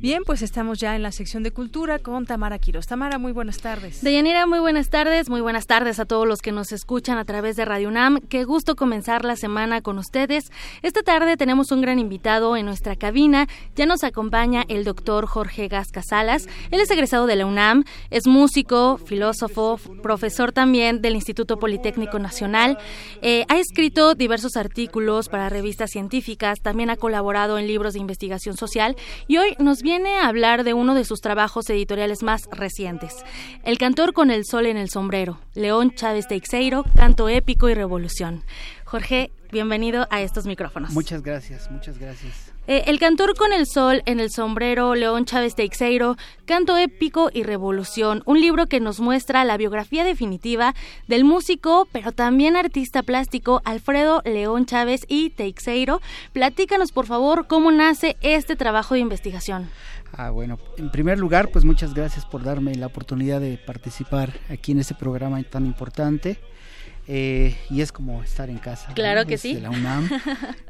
Bien, pues estamos ya en la sección de cultura con Tamara Quiroz. Tamara, muy buenas tardes. Deyanira, muy buenas tardes. Muy buenas tardes a todos los que nos escuchan a través de Radio UNAM. Qué gusto comenzar la semana con ustedes. Esta tarde tenemos un gran invitado en nuestra cabina. Ya nos acompaña el doctor Jorge Gasca Salas. Él es egresado de la UNAM, es músico, filósofo, profesor también del Instituto Politécnico Nacional. Eh, ha escrito diversos artículos para revistas científicas, también ha colaborado en libros de investigación social y hoy nos viene viene a hablar de uno de sus trabajos editoriales más recientes, El cantor con el sol en el sombrero, León Chávez Teixeiro, Canto épico y revolución. Jorge, bienvenido a estos micrófonos. Muchas gracias, muchas gracias. Eh, el cantor con el sol en el sombrero, León Chávez Teixeiro, Canto épico y revolución, un libro que nos muestra la biografía definitiva del músico, pero también artista plástico Alfredo León Chávez y Teixeiro. Platícanos, por favor, cómo nace este trabajo de investigación. Ah, bueno, en primer lugar, pues muchas gracias por darme la oportunidad de participar aquí en este programa tan importante. Eh, y es como estar en casa. Claro que sí. De la UNAM. [laughs]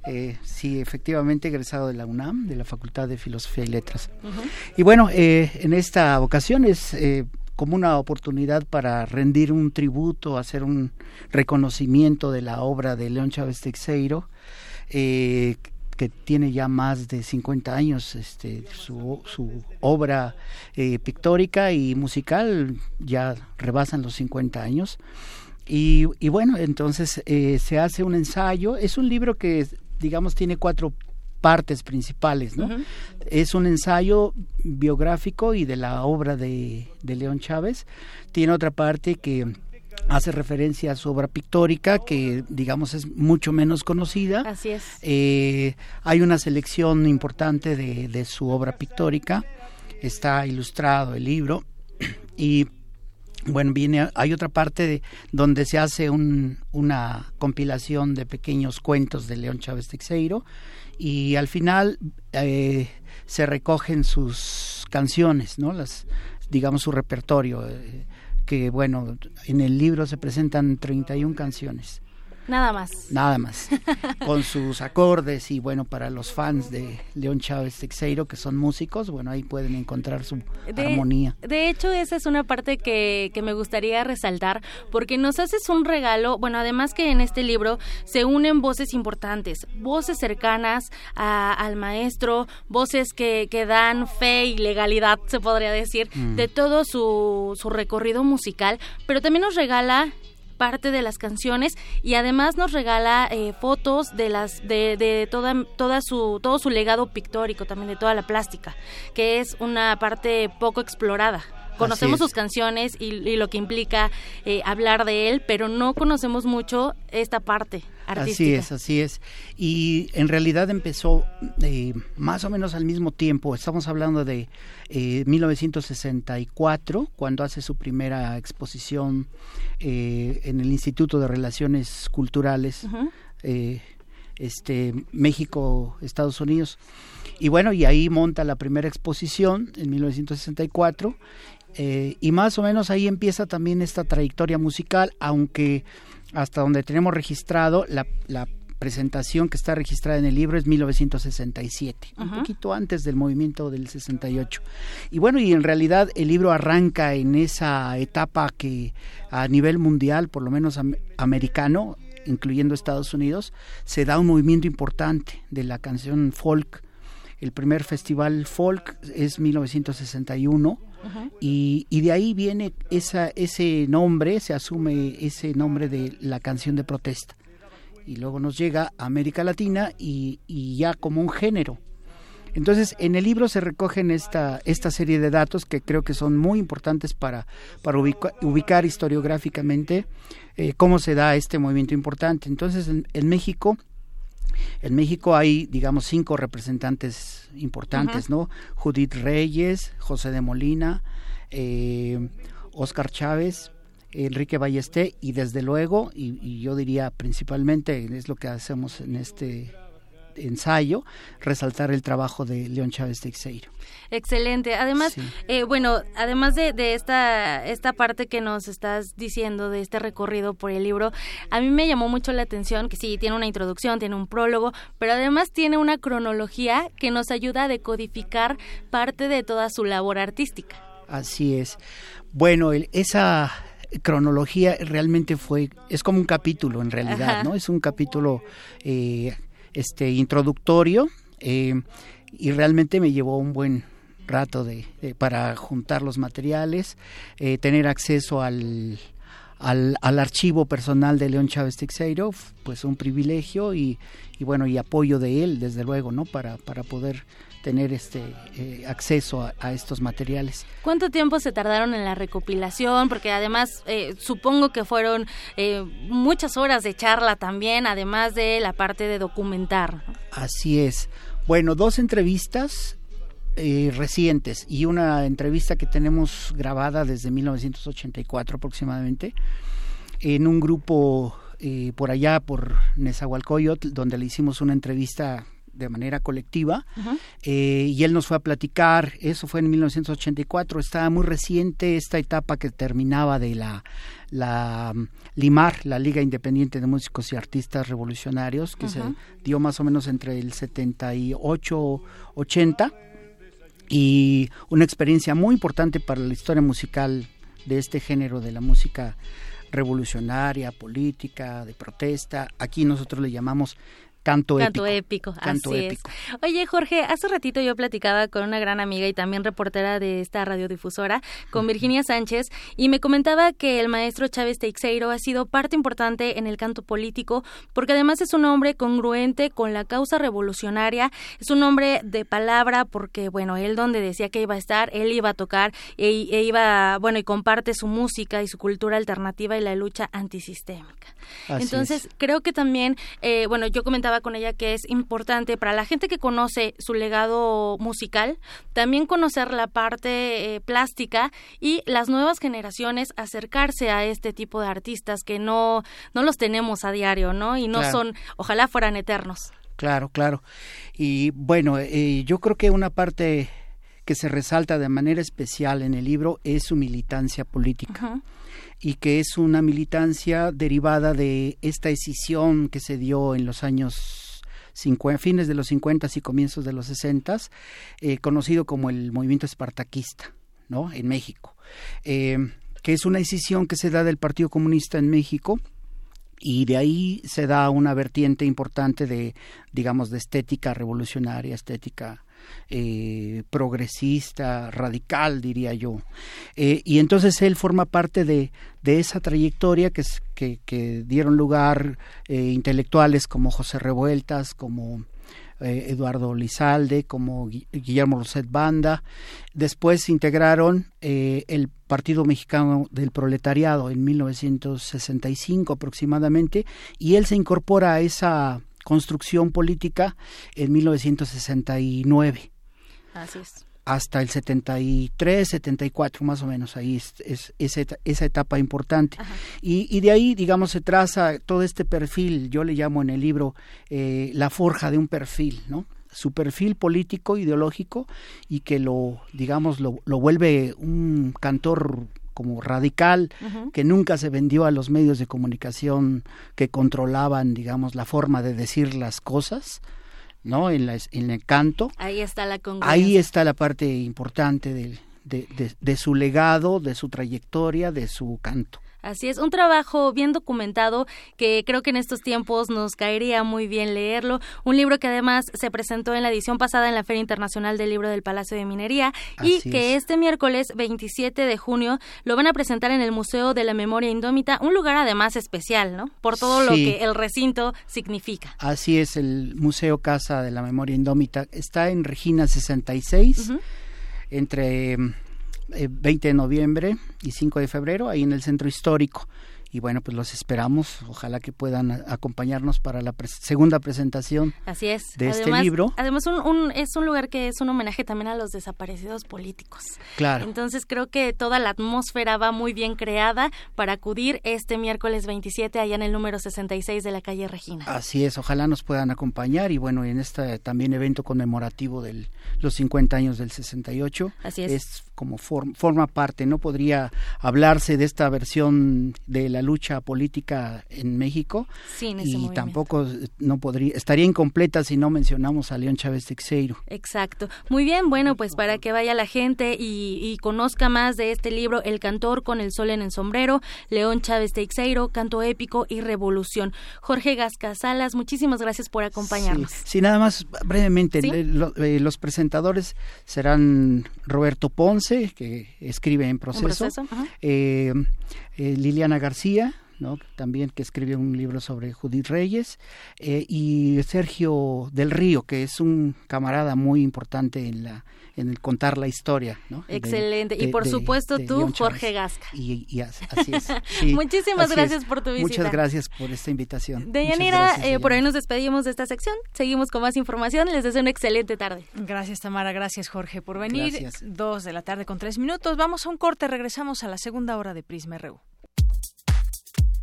Eh, sí, efectivamente, egresado de la UNAM, de la Facultad de Filosofía y Letras. Y bueno, eh, en esta ocasión es como una oportunidad para rendir un tributo, hacer un reconocimiento de la obra de León Chávez Teixeiro, que tiene ya más de 50 años, este, su, su obra pictórica y musical ya rebasan los 50 años. Y, bueno, entonces eh, se hace un ensayo. Es un libro que, digamos, tiene cuatro partes principales, ¿no? Es un ensayo biográfico y de la obra de, León Chávez. Tiene otra parte que hace referencia a su obra pictórica, que digamos es mucho menos conocida. Así es. Eh, hay una selección importante de, de su obra pictórica. Está ilustrado el libro. [clears throat] Y bueno, viene, hay otra parte de, donde se hace una compilación de pequeños cuentos de León Chávez Teixeiro y al final eh, se recogen sus canciones, ¿no? Las, digamos su repertorio. Eh, porque, bueno, en el libro se presentan 31 canciones. Nada más. Nada más. [laughs] Con sus acordes y bueno, para los fans de León Chávez Texeiro, que son músicos, bueno, ahí pueden encontrar su armonía. De hecho, esa es una parte que, que me gustaría resaltar, porque nos haces un regalo, bueno, además que en este libro se unen voces importantes, voces cercanas al maestro, voces que, que dan fe y legalidad, se podría decir, mm. de todo su, su recorrido musical, pero también nos regala parte de las canciones y además nos regala eh, fotos de las de, de toda toda su todo su legado pictórico también de toda la plástica que es una parte poco explorada conocemos sus canciones y, lo que implica eh, hablar de él, pero no conocemos mucho esta parte artística. Así es, así es. Y en realidad empezó eh, más o menos al mismo tiempo. Estamos hablando de 1964, cuando hace su primera exposición eh, en el Instituto de Relaciones Culturales, eh, este, México, Estados Unidos. Y bueno, y ahí monta la primera exposición en 1964. Eh, y más o menos ahí empieza también esta trayectoria musical, aunque hasta donde tenemos registrado la, la presentación que está registrada en el libro es 1967, un poquito antes del movimiento del 68. Y bueno, y en realidad el libro arranca en esa etapa que a nivel mundial, por lo menos americano, incluyendo Estados Unidos, se da un movimiento importante de la canción folk. El primer festival folk es 1961 y, y, de ahí viene esa, ese nombre, se asume ese nombre de la canción de protesta y luego nos llega a América Latina y, ya como un género. Entonces, en el libro se recogen esta, esta serie de datos que creo que son muy importantes para, para ubicar historiográficamente eh, cómo se da este movimiento importante. Entonces, en, México, en México hay, digamos, cinco representantes importantes, ¿no? Judith Reyes, José de Molina, eh, Oscar Chávez, Enrique Ballesté y desde luego, y, yo diría principalmente, es lo que hacemos en este ensayo, resaltar el trabajo de León Chávez Teixeiro. Excelente. Además, eh, bueno, además de, de, esta, esta parte que nos estás diciendo de este recorrido por el libro, a mí me llamó mucho la atención que sí, tiene una introducción, tiene un prólogo, pero además tiene una cronología que nos ayuda a decodificar parte de toda su labor artística. Así es. Bueno, el, esa cronología realmente fue, es como un capítulo en realidad, ¿no? Es un capítulo eh, este introductorio eh, y realmente me llevó un buen rato de, para juntar los materiales, eh, tener acceso al, al, al, archivo personal de León Chávez Teixeiro, pues un privilegio y, y bueno, y apoyo de él, desde luego, ¿no? Para, para poder tener este eh, acceso a, estos materiales. ¿Cuánto tiempo se tardaron en la recopilación? Porque además eh, supongo que fueron eh, muchas horas de charla también, además de la parte de documentar. Así es. Bueno, dos entrevistas recientes y una entrevista que tenemos grabada desde 1984 aproximadamente en un grupo por allá por Nezahualcóyotl donde le hicimos una entrevista de manera colectiva eh, y él nos fue a platicar, eso fue en 1984, estaba muy reciente esta etapa que terminaba de la, la LIMAR, la Liga Independiente de Músicos y Artistas Revolucionarios, que se dio más o menos entre el 78 80 y una experiencia muy importante para la historia musical de este género de la música revolucionaria, política, de protesta. Aquí nosotros le llamamos Canto, Canto épico. Canto así épico. Es. Oye, Jorge, hace ratito yo platicaba con una gran amiga y también reportera de esta radiodifusora, con Virginia Sánchez, y me comentaba que el maestro Chávez Teixeiro ha sido parte importante en el canto político, porque además es un hombre congruente con la causa revolucionaria, es un hombre de palabra, porque, bueno, él donde decía que iba a estar, él iba a tocar, e, e iba, bueno, y comparte su música y su cultura alternativa y la lucha antisistémica. Entonces, creo que también, eh, bueno, yo comentaba con ella que es importante para la gente que conoce su legado musical, también conocer la parte eh, plástica y las nuevas generaciones acercarse a este tipo de artistas que no, no los tenemos a diario, ¿no? Y no son, ojalá fueran eternos. Claro, claro. Y bueno, eh, yo creo que una parte que se resalta de manera especial en el libro es su militancia política. Y que es una militancia derivada de esta escisión que se dio en los años 50, fines de los 50 y comienzos de los 60, eh, conocido como el movimiento espartaquista, ¿no? En México, eh, que es una decisión que se da del Partido Comunista en México y de ahí se da una vertiente importante de, digamos, de estética revolucionaria, estética eh, progresista, radical, diría yo. Eh, y entonces él forma parte de, de esa trayectoria que, que, dieron lugar eh, intelectuales como José Revueltas, como Eduardo Lizalde, como Guillermo Roset Banda. Después integraron el Partido Mexicano del Proletariado en 1965 aproximadamente y él se incorpora a esa construcción política en 1969. Así es hasta el 73, 74 más o menos, ahí es, es, esa, etapa importante. Y, y, de ahí, digamos, se traza todo este perfil, yo le llamo en el libro eh, la forja de un perfil, ¿no? Su perfil político, ideológico, y que lo, digamos, lo, lo vuelve un cantor como radical, que nunca se vendió a los medios de comunicación que controlaban, digamos, la forma de decir las cosas, ¿no? En, la, en el canto. Ahí está la Ahí está la parte importante de, de, de, su legado, de su trayectoria, de su canto. Así es, un trabajo bien documentado que creo que en estos tiempos nos caería muy bien leerlo. Un libro que además se presentó en la edición pasada en la Feria Internacional del Libro del Palacio de Minería y que este miércoles 27 de junio lo van a presentar en el Museo de la Memoria Indómita, un lugar además especial, ¿no? Por todo lo que el recinto significa. Así es, el Museo Casa de la Memoria Indómita está en Regina 66, entre 20 de noviembre y 5 de febrero, ahí en el centro histórico. Y bueno, pues los esperamos. Ojalá que puedan acompañarnos para la segunda presentación Así es. de este libro. Además, un, es un lugar que es un homenaje también a los desaparecidos políticos. Claro. Entonces, creo que toda la atmósfera va muy bien creada para acudir este miércoles 27 allá en el número 66 de la calle Regina. Así es. Ojalá nos puedan acompañar. Y bueno, en este también evento conmemorativo de los 50 años del 68. Así es. Es como forma parte, no podría hablarse de esta versión de la lucha política en México y tampoco no podría estaría incompleta si no mencionamos a León Chávez Teixeiro. Exacto. Muy bien, bueno, pues para que vaya la gente y, conozca más de este libro El cantor con el sol en el sombrero, León Chávez Teixeiro, canto épico y revolución. Jorge Gasca Salas, muchísimas gracias por acompañarnos. Sí, nada más brevemente, eh, los presentadores serán Roberto Ponce que escribe en proceso, eh, eh, Liliana García, ¿no? también que escribe un libro sobre Judith Reyes, eh, y Sergio del Río, que es un camarada muy importante en la en el contar la historia. ¿no? Excelente. y por supuesto tú, Jorge Gasca. Y, así es. [laughs] Muchísimas gracias por tu visita. Muchas gracias por esta invitación. Deyanira, eh, por ahí nos despedimos de esta sección. Seguimos con más información. Les deseo una excelente tarde. Gracias, Tamara. Gracias, Jorge, por venir. Dos de la tarde con tres minutos. Vamos a un corte. Regresamos a la segunda hora de Prisma RU.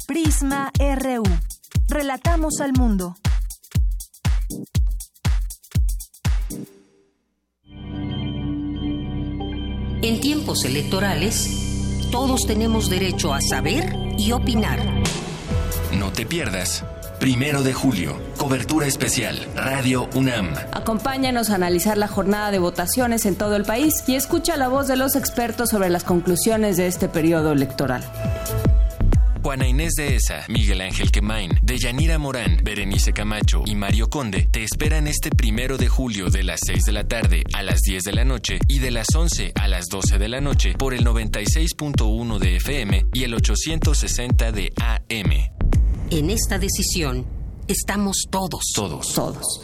Prisma RU. Relatamos al mundo. En tiempos electorales, todos tenemos derecho a saber y opinar. No te pierdas. Primero de julio, cobertura especial, Radio UNAM. Acompáñanos a analizar la jornada de votaciones en todo el país y escucha la voz de los expertos sobre las conclusiones de este periodo electoral. Juana Inés de Esa, Miguel Ángel Quemain, Deyanira Morán, Berenice Camacho y Mario Conde te esperan este primero de julio de las 6 de la tarde a las 10 de la noche y de las 11 a las 12 de la noche por el 96.1 de FM y el 860 de AM. En esta decisión estamos todos. Todos. Todos.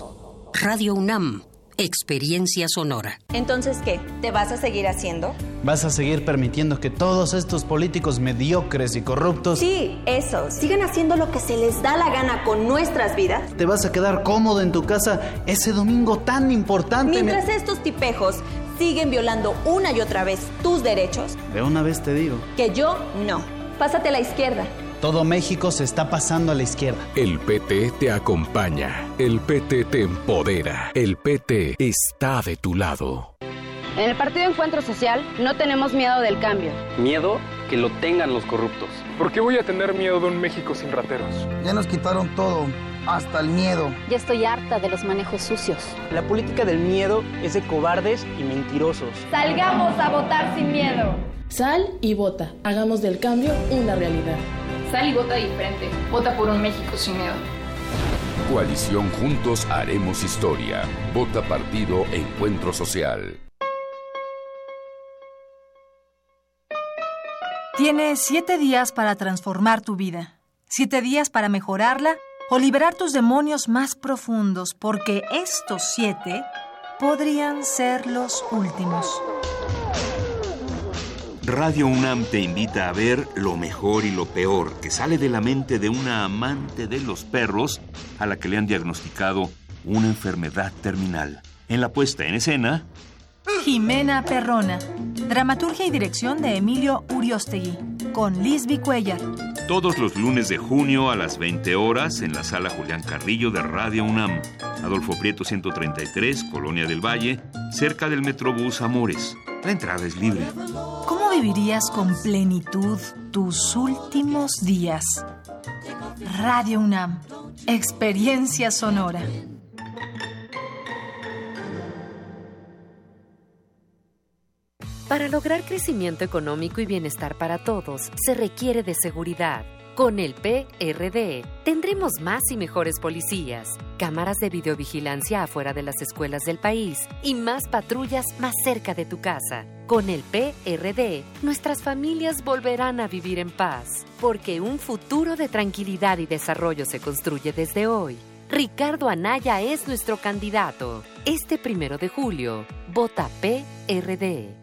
Radio UNAM Experiencia sonora. Entonces, ¿qué? ¿Te vas a seguir haciendo? ¿Vas a seguir permitiendo que todos estos políticos mediocres y corruptos... Sí, eso. Sigan haciendo lo que se les da la gana con nuestras vidas. ¿Te vas a quedar cómodo en tu casa ese domingo tan importante? Mientras estos tipejos siguen violando una y otra vez tus derechos. De una vez te digo. Que yo no. Pásate a la izquierda. Todo México se está pasando a la izquierda. El PT te acompaña. El PT te empodera. El PT está de tu lado. En el Partido Encuentro Social no tenemos miedo del cambio. ¿Miedo? que lo tengan los corruptos. ¿Por qué voy a tener miedo de un México sin rateros? Ya nos quitaron todo, hasta el miedo. Ya estoy harta de los manejos sucios. La política del miedo es de cobardes y mentirosos. Salgamos a votar sin miedo. Sal y vota. Hagamos del cambio una realidad. Sal y vota diferente. Vota por un México sin miedo. Coalición Juntos Haremos Historia. Vota Partido Encuentro Social. Tienes siete días para transformar tu vida. Siete días para mejorarla o liberar tus demonios más profundos, porque estos siete podrían ser los últimos. Radio UNAM te invita a ver lo mejor y lo peor que sale de la mente de una amante de los perros a la que le han diagnosticado una enfermedad terminal. En la puesta en escena, Jimena Perrona. Dramaturgia y dirección de Emilio Uriostegui. Con Lisby Cuellar. todos los lunes de junio a las 20 horas en la sala Julián Carrillo de Radio UNAM. Adolfo Prieto 133, Colonia del Valle, cerca del Metrobús Amores. La entrada es libre. ¿Cómo vivirías con plenitud tus últimos días? Radio UNAM. Experiencia sonora. Para lograr crecimiento económico y bienestar para todos, se requiere de seguridad. Con el PRD tendremos más y mejores policías, cámaras de videovigilancia afuera de las escuelas del país y más patrullas más cerca de tu casa. Con el PRD, nuestras familias volverán a vivir en paz, porque un futuro de tranquilidad y desarrollo se construye desde hoy. Ricardo Anaya es nuestro candidato. Este primero de julio, vota PRD.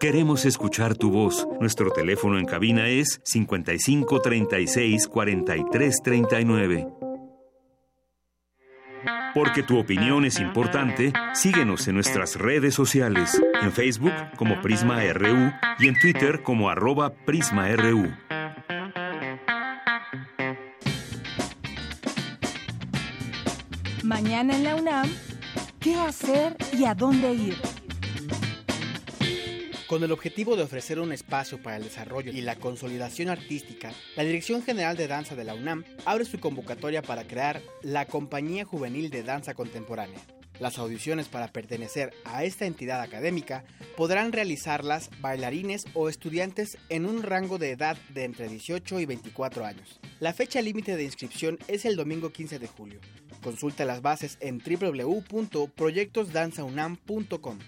Queremos escuchar tu voz. Nuestro teléfono en cabina es 55 36 43 39. Porque tu opinión es importante, síguenos en nuestras redes sociales, en Facebook como Prisma RU y en Twitter como arroba PrismaRU. Mañana en la UNAM, ¿qué hacer y a dónde ir? Con el objetivo de ofrecer un espacio para el desarrollo y la consolidación artística, la Dirección General de Danza de la UNAM abre su convocatoria para crear la Compañía Juvenil de Danza Contemporánea. Las audiciones para pertenecer a esta entidad académica podrán realizarlas bailarines o estudiantes en un rango de edad de entre 18 y 24 años. La fecha límite de inscripción es el domingo 15 de julio. Consulta las bases en www.proyectosdanzaunam.com.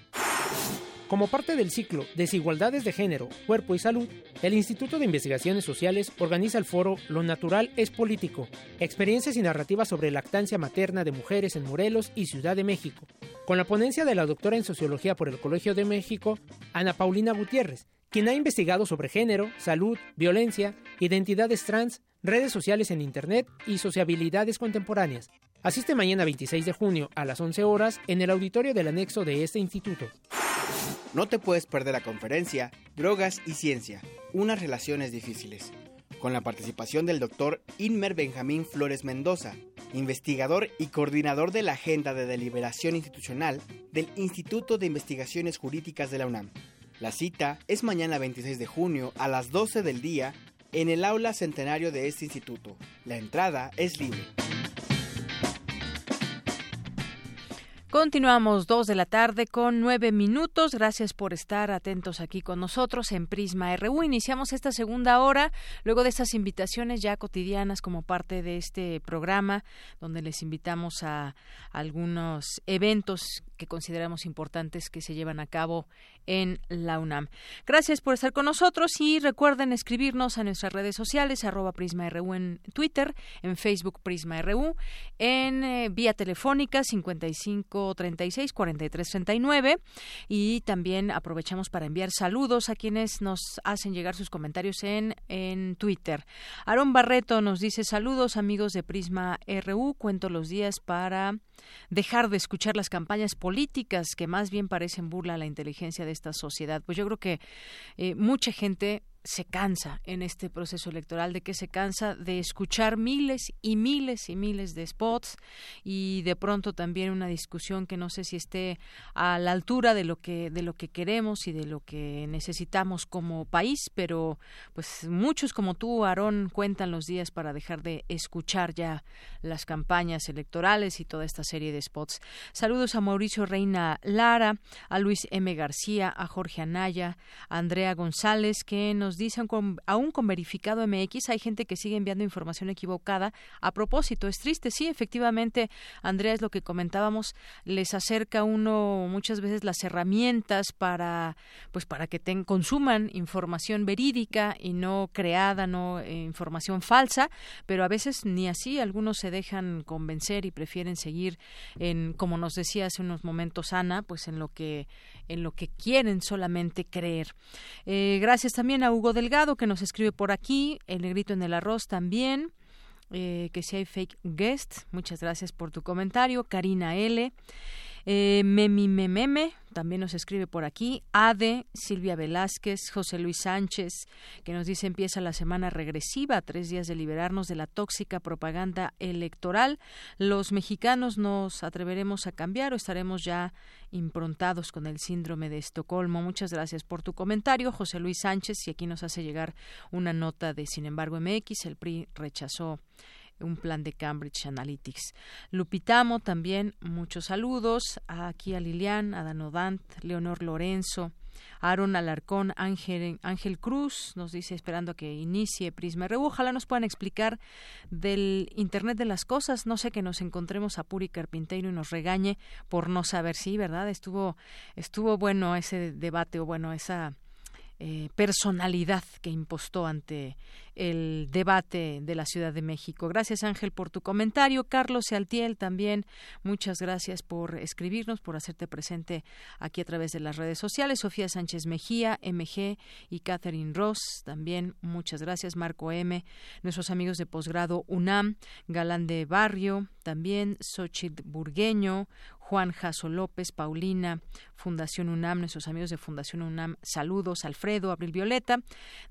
Como parte del ciclo Desigualdades de Género, Cuerpo y Salud, el Instituto de Investigaciones Sociales organiza el foro Lo Natural es Político, experiencias y narrativas sobre lactancia materna de mujeres en Morelos y Ciudad de México, con la ponencia de la doctora en Sociología por el Colegio de México, Ana Paulina Gutiérrez, quien ha investigado sobre género, salud, violencia, identidades trans, redes sociales en Internet y sociabilidades contemporáneas. Asiste mañana 26 de junio a las 11 horas en el auditorio del anexo de este instituto. No te puedes perder la conferencia Drogas y Ciencia, unas relaciones difíciles, con la participación del doctor Inmer Benjamín Flores Mendoza, investigador y coordinador de la Agenda de Deliberación Institucional del Instituto de Investigaciones Jurídicas de la UNAM. La cita es mañana 26 de junio a las 12 del día en el aula centenario de este instituto. La entrada es libre. Continuamos dos de la tarde con nueve minutos. Gracias por estar atentos aquí con nosotros en Prisma RU. Iniciamos esta segunda hora luego de estas invitaciones ya cotidianas como parte de este programa donde les invitamos a algunos eventos que consideramos importantes que se llevan a cabo en la UNAM. Gracias por estar con nosotros y recuerden escribirnos a nuestras redes sociales, arroba PrismaRU en Twitter, en Facebook PrismaRU, en eh, vía telefónica 55 3836 4339 y también aprovechamos para enviar saludos a quienes nos hacen llegar sus comentarios en, en Twitter. Aaron Barreto nos dice saludos amigos de Prisma RU, cuento los días para dejar de escuchar las campañas políticas que más bien parecen burla a la inteligencia de esta sociedad. Pues yo creo que eh, mucha gente se cansa en este proceso electoral, de que se cansa de escuchar miles y miles y miles de spots y de pronto también una discusión que no sé si esté a la altura de lo que de lo que queremos y de lo que necesitamos como país, pero pues muchos como tú, Aarón, cuentan los días para dejar de escuchar ya las campañas electorales y toda esta serie de spots. Saludos a Mauricio Reina Lara, a Luis M. García, a Jorge Anaya, a Andrea González, que nos dicen aún con verificado MX hay gente que sigue enviando información equivocada a propósito. Es triste, sí, efectivamente, Andrea, es lo que comentábamos, les acerca uno muchas veces las herramientas para, pues, para que consuman información verídica y no creada, no eh, información falsa, pero a veces ni así, algunos se dejan convencer y prefieren seguir en, como nos decía hace unos momentos Ana, pues en lo que en lo que quieren solamente creer. Eh, gracias también a Hugo Delgado que nos escribe por aquí, el negrito en el arroz también. Eh, que si hay fake guest, muchas gracias por tu comentario. Karina L. Eh, Memi Mememe también nos escribe por aquí. Ade, Silvia Velázquez, José Luis Sánchez, que nos dice empieza la semana regresiva, tres días de liberarnos de la tóxica propaganda electoral. Los mexicanos nos atreveremos a cambiar o estaremos ya improntados con el síndrome de Estocolmo. Muchas gracias por tu comentario, José Luis Sánchez, y aquí nos hace llegar una nota de Sin embargo MX. El PRI rechazó un plan de Cambridge Analytics. Lupitamo también, muchos saludos. Aquí a Lilian, a Danodant, Leonor Lorenzo, Aaron Alarcón, Ángel, Ángel Cruz, nos dice esperando que inicie Prisma RU. Ojalá nos puedan explicar del Internet de las cosas. No sé que nos encontremos a Puri Carpinteiro y nos regañe por no saber si, ¿verdad? Estuvo, estuvo bueno ese debate o bueno, esa eh, personalidad que impostó ante el debate de la Ciudad de México. Gracias Ángel por tu comentario. Carlos Sealtiel también, muchas gracias por escribirnos, por hacerte presente aquí a través de las redes sociales. Sofía Sánchez Mejía, MG y Catherine Ross, también muchas gracias. Marco M, nuestros amigos de posgrado UNAM, Galán de Barrio, también Xochitl Burgueño, Juan Jaso López, Paulina, Fundación UNAM, nuestros amigos de Fundación UNAM, saludos, Alfredo, Abril Violeta,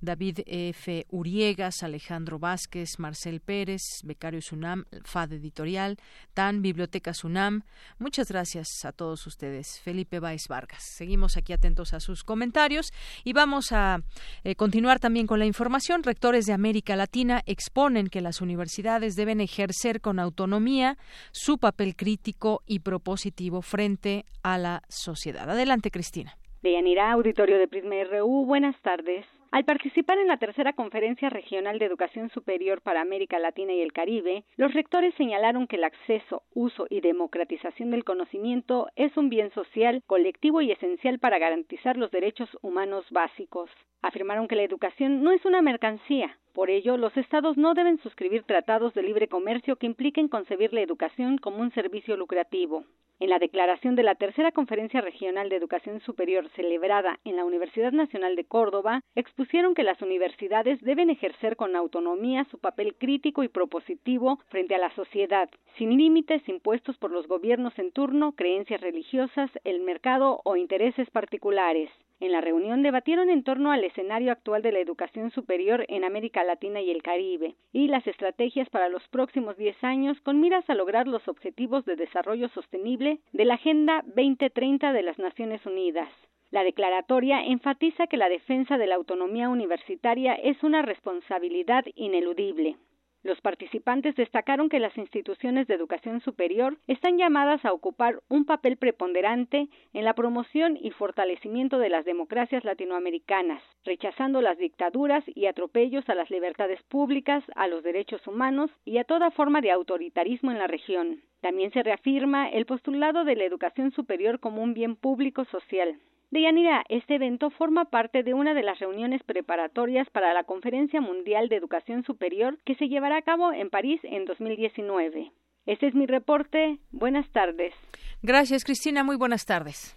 David F. Uriegas, Alejandro Vázquez, Marcel Pérez, Becario UNAM, FAD Editorial, TAN, Biblioteca UNAM. Muchas gracias a todos ustedes. Felipe Baez Vargas. Seguimos aquí atentos a sus comentarios y vamos a eh, continuar también con la información. Rectores de América Latina exponen que las universidades deben ejercer con autonomía su papel crítico y propósito frente a la sociedad. Adelante, Cristina. Deyanira, auditorio de Prisma RU, buenas tardes. Al participar en la tercera Conferencia Regional de Educación Superior para América Latina y el Caribe, los rectores señalaron que el acceso, uso y democratización del conocimiento es un bien social, colectivo y esencial para garantizar los derechos humanos básicos. Afirmaron que la educación no es una mercancía, por ello, los estados no deben suscribir tratados de libre comercio que impliquen concebir la educación como un servicio lucrativo. En la declaración de la tercera Conferencia Regional de Educación Superior celebrada en la Universidad Nacional de Córdoba, expusieron que las universidades deben ejercer con autonomía su papel crítico y propositivo frente a la sociedad, sin límites impuestos por los gobiernos en turno, creencias religiosas, el mercado o intereses particulares. En la reunión debatieron en torno al escenario actual de la educación superior en América Latina y el Caribe y las estrategias para los próximos 10 años con miras a lograr los objetivos de desarrollo sostenible de la Agenda 2030 de las Naciones Unidas. La declaratoria enfatiza que la defensa de la autonomía universitaria es una responsabilidad ineludible. Los participantes destacaron que las instituciones de educación superior están llamadas a ocupar un papel preponderante en la promoción y fortalecimiento de las democracias latinoamericanas, rechazando las dictaduras y atropellos a las libertades públicas, a los derechos humanos y a toda forma de autoritarismo en la región. También se reafirma el postulado de la educación superior como un bien público social. Deyanira, este evento forma parte de una de las reuniones preparatorias para la Conferencia Mundial de Educación Superior que se llevará a cabo en París en 2019. Este es mi reporte. Buenas tardes. Gracias, Cristina. Muy buenas tardes.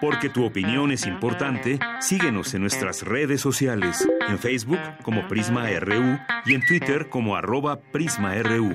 Porque tu opinión es importante, síguenos en nuestras redes sociales, en Facebook como Prisma RU y en Twitter como arroba PrismaRU.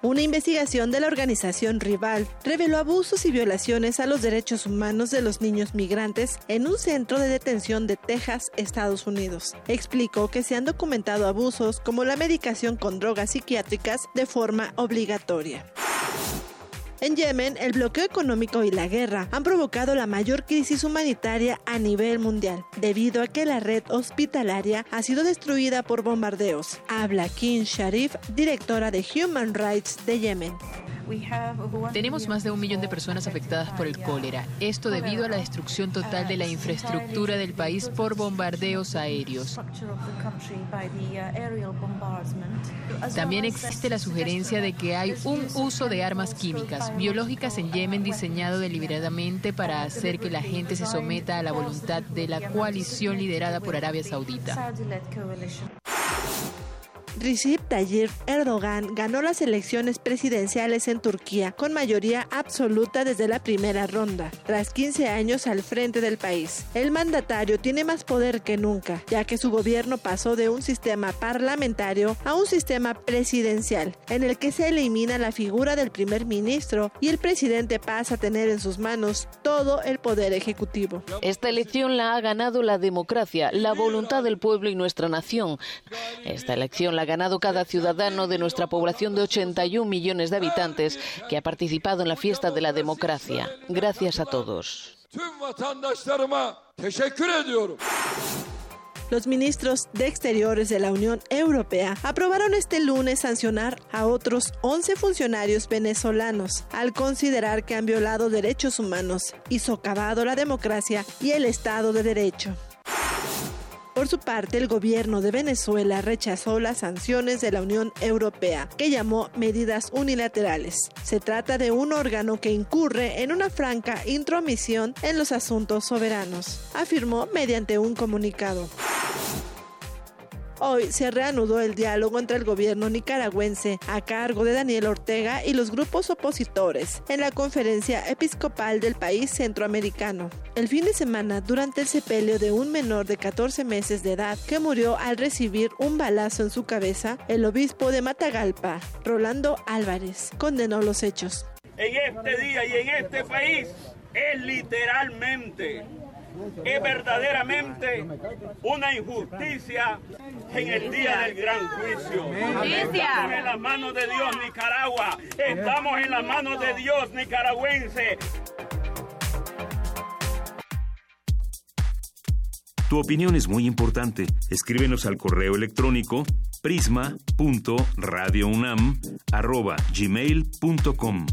Una investigación de la organización Rival reveló abusos y violaciones a los derechos humanos de los niños migrantes en un centro de detención de Texas, Estados Unidos. Explicó que se han documentado abusos como la medicación con drogas psiquiátricas de forma obligatoria. En Yemen, el bloqueo económico y la guerra han provocado la mayor crisis humanitaria a nivel mundial, debido a que la red hospitalaria ha sido destruida por bombardeos. Habla Kim Sharif, directora de Human Rights de Yemen. Tenemos más de un millón de personas afectadas por el cólera. Esto debido a la destrucción total de la infraestructura del país por bombardeos aéreos. También existe la sugerencia de que hay un uso de armas químicas, biológicas en Yemen diseñado deliberadamente para hacer que la gente se someta a la voluntad de la coalición liderada por Arabia Saudita. Recep Tayyip Erdogan ganó las elecciones presidenciales en Turquía con mayoría absoluta desde la primera ronda, tras 15 años al frente del país. El mandatario tiene más poder que nunca, ya que su gobierno pasó de un sistema parlamentario a un sistema presidencial, en el que se elimina la figura del primer ministro y el presidente pasa a tener en sus manos todo el poder ejecutivo. Esta elección la ha ganado la democracia, la voluntad del pueblo y nuestra nación. Esta elección la ganado cada ciudadano de nuestra población de 81 millones de habitantes que ha participado en la fiesta de la democracia. Gracias a todos. Los ministros de Exteriores de la Unión Europea aprobaron este lunes sancionar a otros 11 funcionarios venezolanos al considerar que han violado derechos humanos y socavado la democracia y el Estado de Derecho. Por su parte, el gobierno de Venezuela rechazó las sanciones de la Unión Europea, que llamó medidas unilaterales. Se trata de un órgano que incurre en una franca intromisión en los asuntos soberanos, afirmó mediante un comunicado. Hoy se reanudó el diálogo entre el gobierno nicaragüense a cargo de Daniel Ortega y los grupos opositores en la conferencia episcopal del país centroamericano. El fin de semana, durante el sepelio de un menor de 14 meses de edad que murió al recibir un balazo en su cabeza, el obispo de Matagalpa, Rolando Álvarez, condenó los hechos. En este día y en este país es literalmente es verdaderamente una injusticia en el día del gran juicio. Estamos en las manos de Dios, Nicaragua. Estamos en las manos de Dios, nicaragüense. Tu opinión es muy importante. Escríbenos al correo electrónico prisma.radiounam@gmail.com.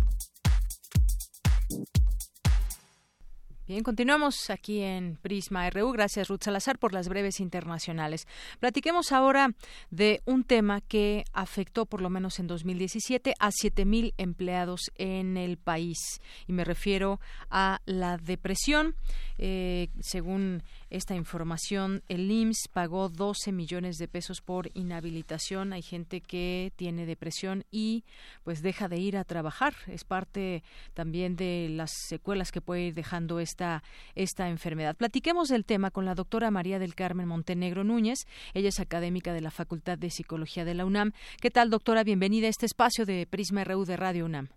Bien, continuamos aquí en Prisma RU. Gracias, Ruth Salazar, por las breves internacionales. Platiquemos ahora de un tema que afectó, por lo menos en 2017, a 7.000 empleados en el país. Y me refiero a la depresión. Eh, según esta información, el IMSS pagó 12 millones de pesos por inhabilitación. Hay gente que tiene depresión y pues deja de ir a trabajar. Es parte también de las secuelas que puede ir dejando esta, esta enfermedad. Platiquemos del tema con la doctora María del Carmen Montenegro Núñez. Ella es académica de la Facultad de Psicología de la UNAM. ¿Qué tal, doctora? Bienvenida a este espacio de Prisma RU de Radio UNAM.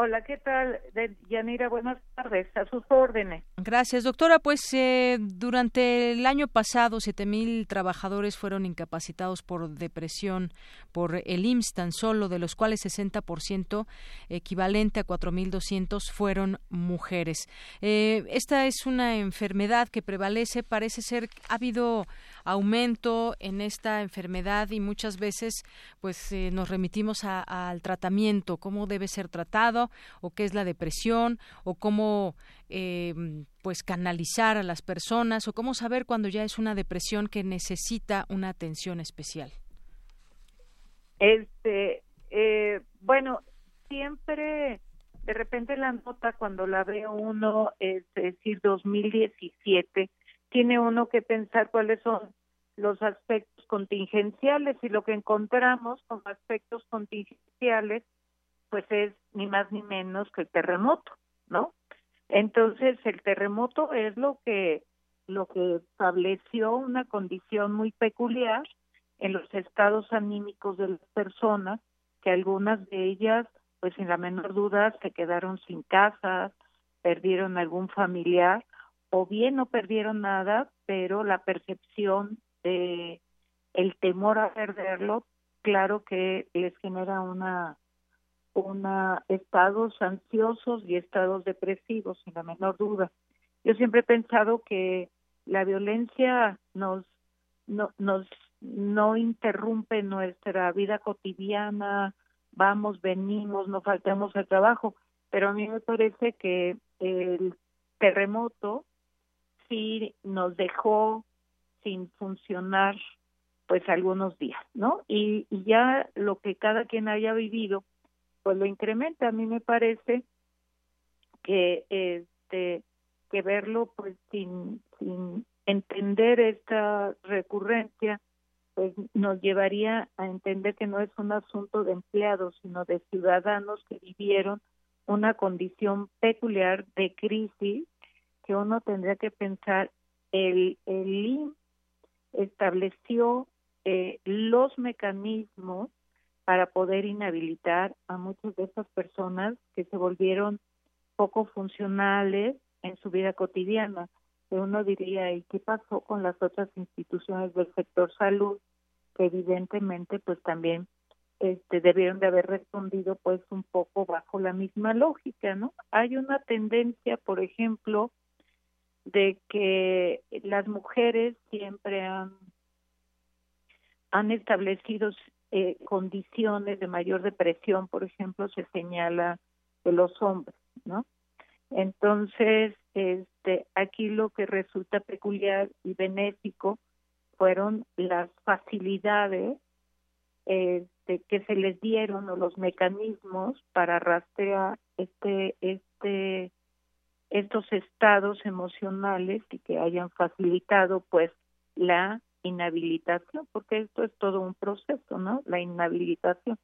Hola, ¿qué tal? Yanira, buenas tardes. A sus órdenes. Gracias, doctora. Pues eh, durante el año pasado, 7.000 trabajadores fueron incapacitados por depresión por el IMSS tan solo, de los cuales 60%, equivalente a 4.200, fueron mujeres. Eh, esta es una enfermedad que prevalece. Parece ser ha habido aumento en esta enfermedad y muchas veces pues eh, nos remitimos al tratamiento, cómo debe ser tratado o qué es la depresión o cómo eh, pues canalizar a las personas o cómo saber cuando ya es una depresión que necesita una atención especial. Este eh, bueno, siempre de repente la nota cuando la ve uno, es decir, 2017, tiene uno que pensar cuáles son los aspectos contingenciales y lo que encontramos como aspectos contingenciales pues es ni más ni menos que el terremoto, ¿no? Entonces el terremoto es lo que lo que estableció una condición muy peculiar en los estados anímicos de las personas, que algunas de ellas, pues sin la menor duda, se quedaron sin casas, perdieron algún familiar, o bien no perdieron nada, pero la percepción de el temor a perderlo, claro que les genera una una estados ansiosos y estados depresivos, sin la menor duda. Yo siempre he pensado que la violencia nos no, nos no interrumpe nuestra vida cotidiana, vamos, venimos, no faltamos al trabajo, pero a mí me parece que el terremoto sí nos dejó sin funcionar pues algunos días, ¿no? Y, y ya lo que cada quien haya vivido, pues lo incrementa. A mí me parece que este que verlo pues sin sin entender esta recurrencia pues nos llevaría a entender que no es un asunto de empleados, sino de ciudadanos que vivieron una condición peculiar de crisis que uno tendría que pensar el el estableció eh, los mecanismos para poder inhabilitar a muchas de esas personas que se volvieron poco funcionales en su vida cotidiana uno diría, ¿y qué pasó con las otras instituciones del sector salud? Que evidentemente pues también este, debieron de haber respondido pues un poco bajo la misma lógica, ¿no? Hay una tendencia, por ejemplo, de que las mujeres siempre han, han establecido eh, condiciones de mayor depresión, por ejemplo, se señala de los hombres, ¿no? Entonces, este, aquí lo que resulta peculiar y benéfico fueron las facilidades este, que se les dieron o los mecanismos para rastrear este, este, estos estados emocionales y que hayan facilitado pues la inhabilitación, porque esto es todo un proceso, ¿no? La inhabilitación,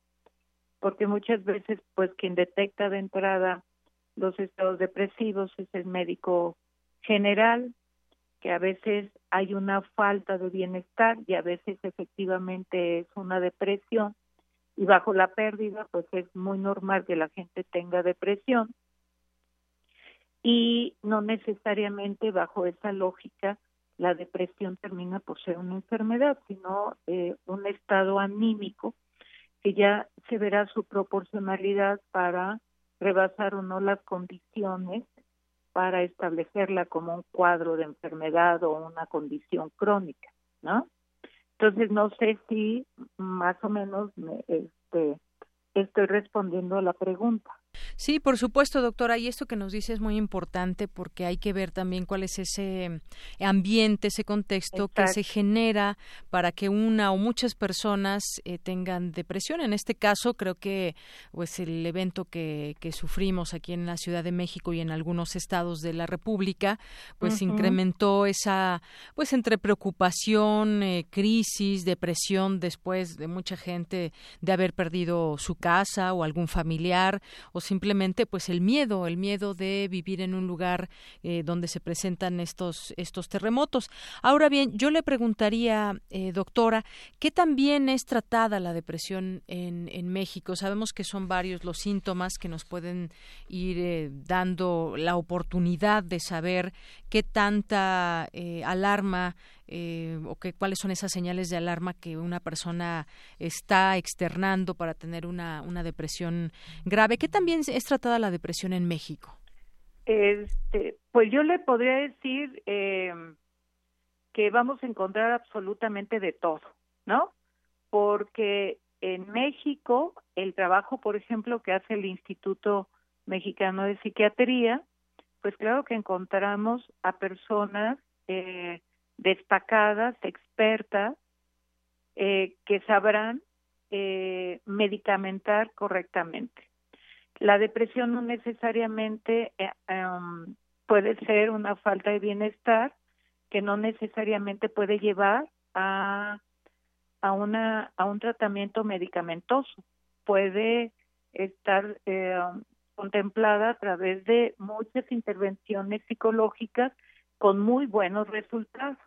porque muchas veces pues quien detecta de entrada los estados depresivos es el médico general, que a veces hay una falta de bienestar y a veces efectivamente es una depresión. Y bajo la pérdida pues es muy normal que la gente tenga depresión y no necesariamente bajo esa lógica la depresión termina por ser una enfermedad, sino eh, un estado anímico que ya se verá su proporcionalidad para rebasar o no las condiciones para establecerla como un cuadro de enfermedad o una condición crónica, ¿no? Entonces no sé si más o menos me, este, estoy respondiendo a la pregunta. Sí, por supuesto, doctora, y esto que nos dice es muy importante porque hay que ver también cuál es ese ambiente, ese contexto que se genera para que una o muchas personas eh, tengan depresión. En este caso, creo que pues el evento que, que, sufrimos aquí en la Ciudad de México y en algunos estados de la República, pues incrementó esa, pues entre preocupación, eh, crisis, depresión después de mucha gente de haber perdido su casa o algún familiar o simplemente pues el miedo, el miedo de vivir en un lugar eh, donde se presentan estos, estos terremotos. Ahora bien, yo le preguntaría, eh, doctora, ¿qué también es tratada la depresión en, México? Sabemos que son varios los síntomas que nos pueden ir eh, dando la oportunidad de saber qué tanta alarma eh, o que, cuáles son esas señales de alarma que una persona está externando para tener una, una depresión grave. ¿Qué también es tratada la depresión en México? Este, pues yo le podría decir eh, que vamos a encontrar absolutamente de todo, ¿no? Porque en México el trabajo, por ejemplo, que hace el Instituto Mexicano de Psiquiatría, pues claro que encontramos a personas eh, destacadas, expertas, eh, que sabrán eh, medicamentar correctamente. La depresión no necesariamente eh, em, puede ser una falta de bienestar que no necesariamente puede llevar a, a, una, a un tratamiento medicamentoso. Puede estar eh, contemplada a través de muchas intervenciones psicológicas con muy buenos resultados.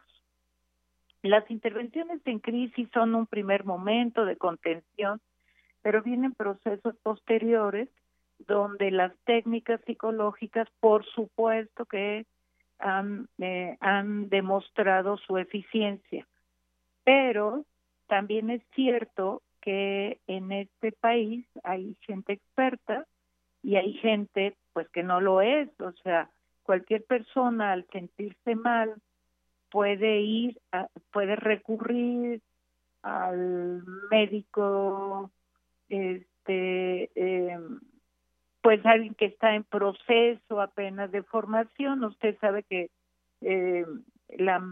Las intervenciones en crisis son un primer momento de contención, pero vienen procesos posteriores donde las técnicas psicológicas, por supuesto que han, eh, han demostrado su eficiencia. Pero también es cierto que en este país hay gente experta y hay gente pues que no lo es, o sea, cualquier persona al sentirse mal puede ir, puede recurrir al médico, este, eh, pues alguien que está en proceso apenas de formación, usted sabe que eh, la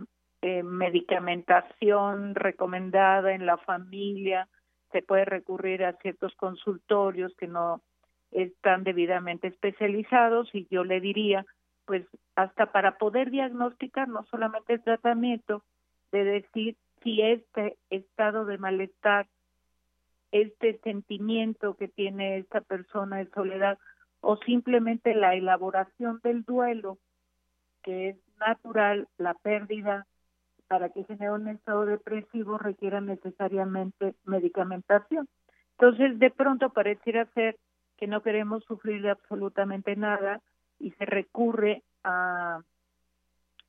eh, medicamentación recomendada en la familia se puede recurrir a ciertos consultorios que no están debidamente especializados y yo le diría, pues hasta para poder diagnosticar no solamente el tratamiento, de decir si este estado de malestar este sentimiento que tiene esta persona de soledad o simplemente la elaboración del duelo, que es natural, la pérdida, para que genere un estado depresivo requiera necesariamente medicamentación. Entonces, de pronto pareciera ser que no queremos sufrir de absolutamente nada y se recurre a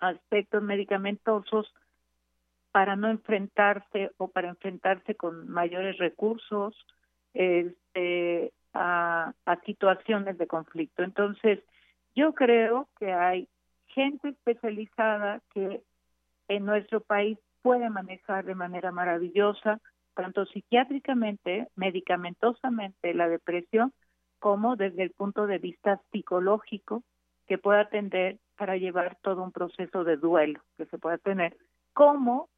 aspectos medicamentosos para no enfrentarse o para enfrentarse con mayores recursos este, a, a situaciones de conflicto. Entonces, yo creo que hay gente especializada que en nuestro país puede manejar de manera maravillosa, tanto psiquiátricamente, medicamentosamente, la depresión, como desde el punto de vista psicológico, que puede atender para llevar todo un proceso de duelo que se puede tener, como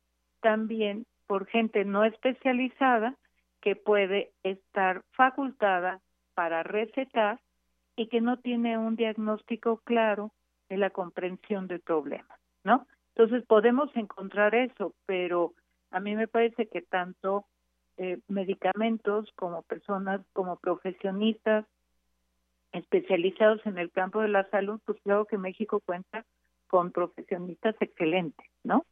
también por gente no especializada que puede estar facultada para recetar y que no tiene un diagnóstico claro de la comprensión del problema, ¿no? Entonces podemos encontrar eso, pero a mí me parece que tanto eh, medicamentos como personas, como profesionistas especializados en el campo de la salud, pues creo que México cuenta con profesionistas excelentes, ¿no?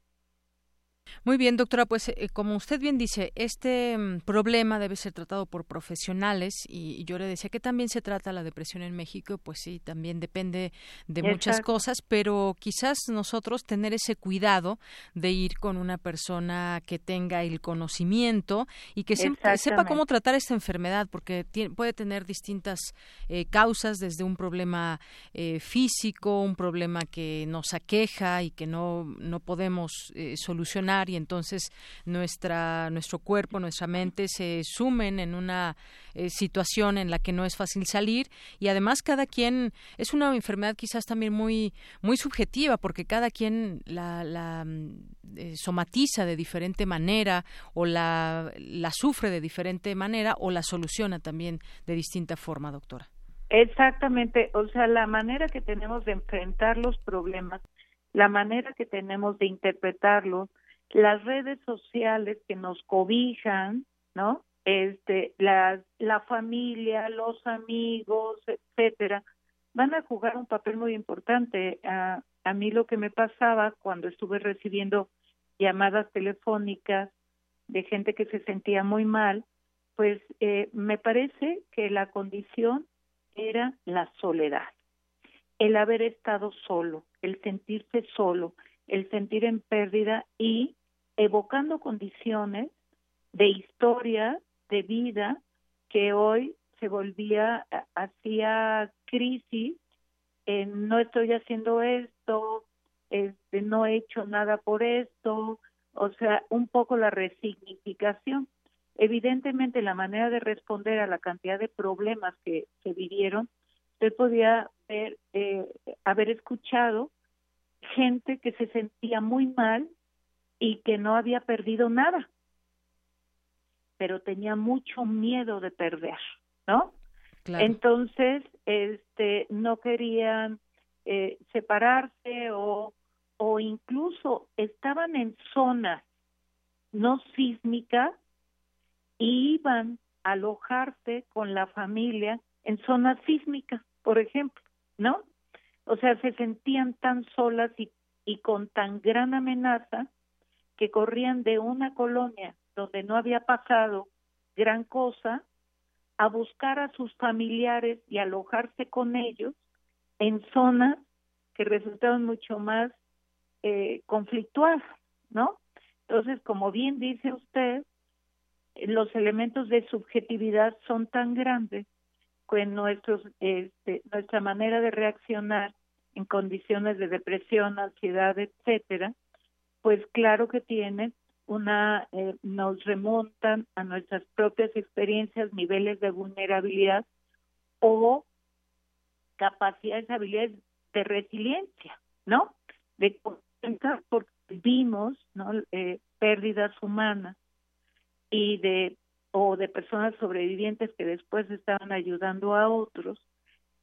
Muy bien, doctora, pues eh, como usted bien dice, este mm, problema debe ser tratado por profesionales y, yo le decía que también se trata la depresión en México, pues sí, también depende de muchas cosas, pero quizás nosotros tener ese cuidado de ir con una persona que tenga el conocimiento y que sepa cómo tratar esta enfermedad, porque puede tener distintas eh, causas, desde un problema eh, físico, un problema que nos aqueja y que no, no podemos solucionar y entonces nuestra nuestro cuerpo, nuestra mente se sumen en una eh, situación en la que no es fácil salir y además cada quien es una enfermedad quizás también muy muy subjetiva porque cada quien la, la mm, eh, somatiza de diferente manera o la, la sufre de diferente manera o la soluciona también de distinta forma, doctora. Exactamente, o sea, la manera que tenemos de enfrentar los problemas, la manera que tenemos de interpretarlos, las redes sociales que nos cobijan, ¿no? Este, la, la familia, los amigos, etcétera, van a jugar un papel muy importante. A, a mí lo que me pasaba cuando estuve recibiendo llamadas telefónicas de gente que se sentía muy mal, pues eh, me parece que la condición era la soledad, el haber estado solo, el sentirse solo, el sentir en pérdida y evocando condiciones de historia, de vida, que hoy se volvía hacia crisis, en no estoy haciendo esto, este, no he hecho nada por esto, o sea, un poco la resignificación. Evidentemente, la manera de responder a la cantidad de problemas que se vivieron, usted podía ver, eh, haber escuchado gente que se sentía muy mal y que no había perdido nada. pero tenía mucho miedo de perder, ¿no? Entonces, este, no querían eh, separarse o, o incluso estaban en zonas no sísmicas y iban a alojarse con la familia en zonas sísmicas, por ejemplo, ¿no? O sea, se sentían tan solas y, y con tan gran amenaza que corrían de una colonia donde no había pasado gran cosa a buscar a sus familiares y alojarse con ellos en zonas que resultaban mucho más eh, conflictuadas, ¿no? Entonces, como bien dice usted, los elementos de subjetividad son tan grandes que nuestros, este, nuestra manera de reaccionar en condiciones de depresión, ansiedad, etcétera, pues claro que tienen una, eh, nos remontan a nuestras propias experiencias, niveles de vulnerabilidad o capacidades, habilidades de resiliencia, ¿no? De porque vimos, ¿no? Eh, pérdidas humanas y de o de personas sobrevivientes que después estaban ayudando a otros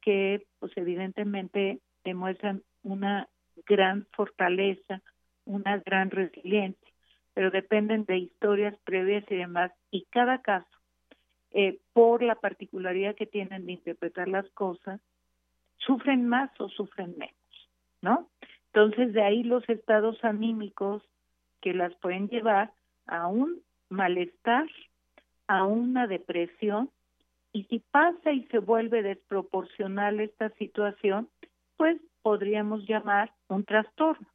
que pues evidentemente demuestran una gran fortaleza, una gran resiliencia, pero dependen de historias previas y demás. Y cada caso, eh, por la particularidad que tienen de interpretar las cosas, sufren más o sufren menos, ¿no? Entonces, de ahí los estados anímicos que las pueden llevar a un malestar, a una depresión, y si pasa y se vuelve desproporcional esta situación, pues podríamos llamar un trastorno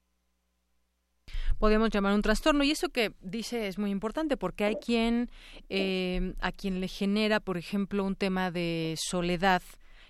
podemos llamar un trastorno. Y eso que dice es muy importante porque hay quien eh, a quien le genera, por ejemplo, un tema de soledad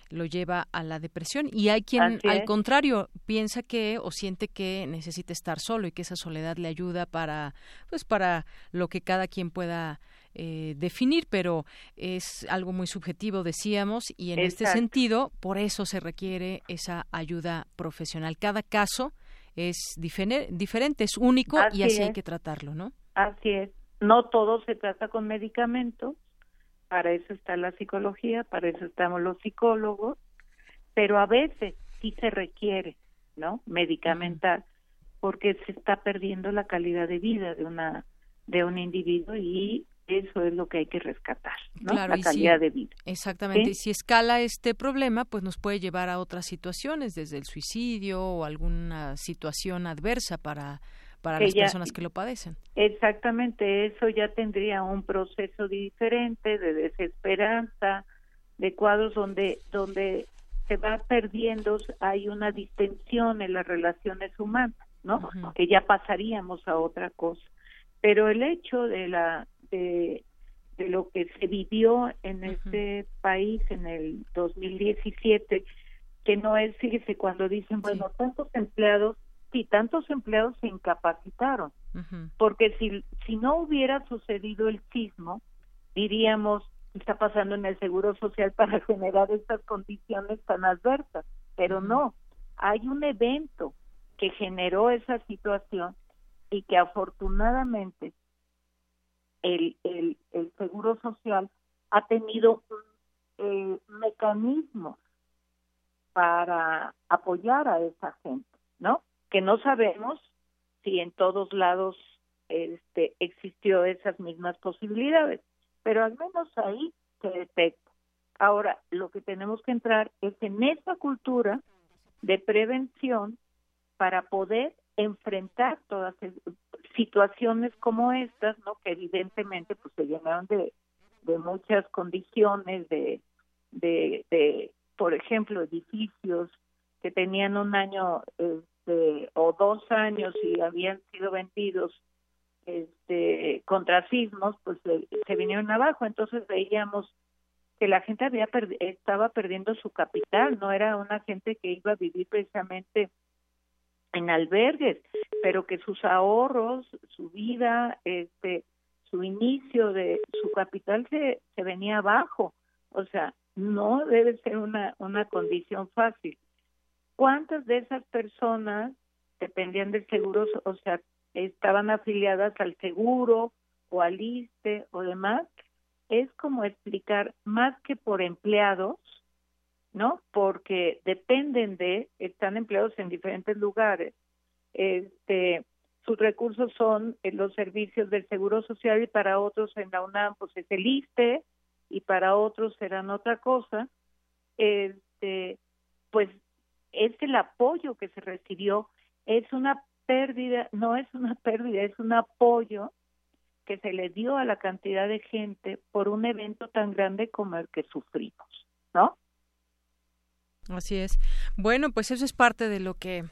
lo lleva a la depresión y hay quien al contrario piensa que o siente que necesita estar solo y que esa soledad le ayuda para pues para lo que cada quien pueda eh, definir, pero es algo muy subjetivo, decíamos, y en este sentido, por eso se requiere esa ayuda profesional. Cada caso es diferente, es único y así hay que tratarlo, ¿no? Así es. No todo se trata con medicamentos, para eso está la psicología, para eso estamos los psicólogos, pero a veces sí se requiere, ¿no? Medicamental, porque se está perdiendo la calidad de vida de una de un individuo y eso es lo que hay que rescatar, ¿no? la calidad de vida. Exactamente. Y si escala este problema, pues nos puede llevar a otras situaciones, desde el suicidio o alguna situación adversa para para las personas que lo padecen. Exactamente, eso ya tendría un proceso diferente de desesperanza, de cuadros donde donde se va perdiendo, hay una distensión en las relaciones humanas, ¿no? Que ya pasaríamos a otra cosa. Pero el hecho de la de, lo que se vivió en este país en el 2017, que no es, fíjese, cuando dicen, bueno, tantos empleados, sí, tantos empleados se incapacitaron, porque si, si no hubiera sucedido el sismo, diríamos, está pasando en el Seguro Social [laughs] para generar estas condiciones tan adversas, pero no, hay un evento que generó esa situación y que afortunadamente el, el, el Seguro Social ha tenido un mecanismo para apoyar a esa gente, ¿no? Que no sabemos si en todos lados este, existió esas mismas posibilidades, pero al menos ahí se detecta. Ahora, lo que tenemos que entrar es en esa cultura de prevención para poder enfrentar todas situaciones como estas, ¿no? Que evidentemente pues se llenaron de, de muchas condiciones de, de, de, por ejemplo, edificios que tenían un año este, o dos años y habían sido vendidos este, contra sismos, pues se, vinieron abajo. Entonces veíamos que la gente había estaba perdiendo su capital, no era una gente que iba a vivir precisamente en albergues, pero que sus ahorros, su vida, este, su inicio de su capital se, se venía abajo. O sea, no debe ser una, una condición fácil. ¿Cuántas de esas personas dependían del seguro, o sea, estaban afiliadas al seguro o al ISTE o demás, es como explicar más que por empleados, ¿no? Porque dependen de, están empleados en diferentes lugares, este, sus recursos son los servicios del Seguro Social y para otros en la UNAM pues es el ISTE y para otros serán otra cosa, este, pues es el apoyo que se recibió, es una pérdida, no es una pérdida, es un apoyo que se le dio a la cantidad de gente por un evento tan grande como el que sufrimos, ¿no? Así es. Bueno, pues eso es parte de lo que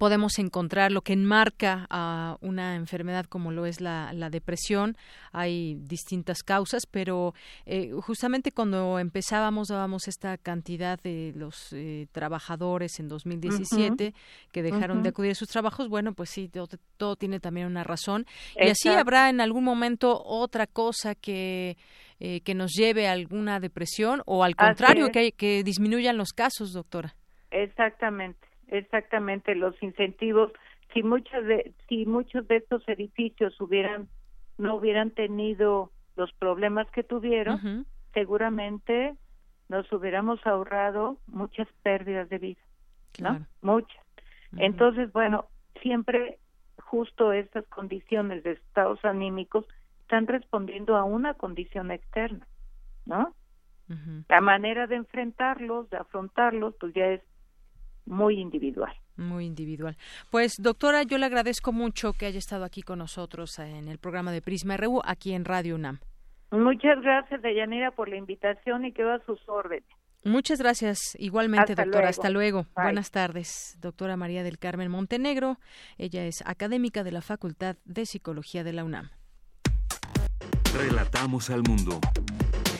podemos encontrar lo que enmarca a una enfermedad como lo es la, depresión. Hay distintas causas, pero eh, justamente cuando empezábamos dábamos esta cantidad de los eh, trabajadores en 2017 que dejaron de acudir a sus trabajos, bueno, pues sí, todo, tiene también una razón. Y así habrá en algún momento otra cosa que... Eh, que nos lleve a alguna depresión o al contrario, que, que disminuyan los casos, doctora. Exactamente exactamente los incentivos. Si muchos de si muchos de estos edificios hubieran no hubieran tenido los problemas que tuvieron seguramente nos hubiéramos ahorrado muchas pérdidas de vida no muchas. Entonces bueno siempre justo estas condiciones de estados anímicos están respondiendo a una condición externa no la manera de enfrentarlos de afrontarlos pues ya es muy individual. Muy individual. Pues doctora, yo le agradezco mucho que haya estado aquí con nosotros en el programa de Prisma RU, aquí en Radio UNAM. Muchas gracias, Deyanira, por la invitación y quedo a sus órdenes. Muchas gracias. Igualmente, doctora. Hasta luego. Buenas tardes, doctora María del Carmen Montenegro. Ella es académica de la Facultad de Psicología de la UNAM. Relatamos al mundo.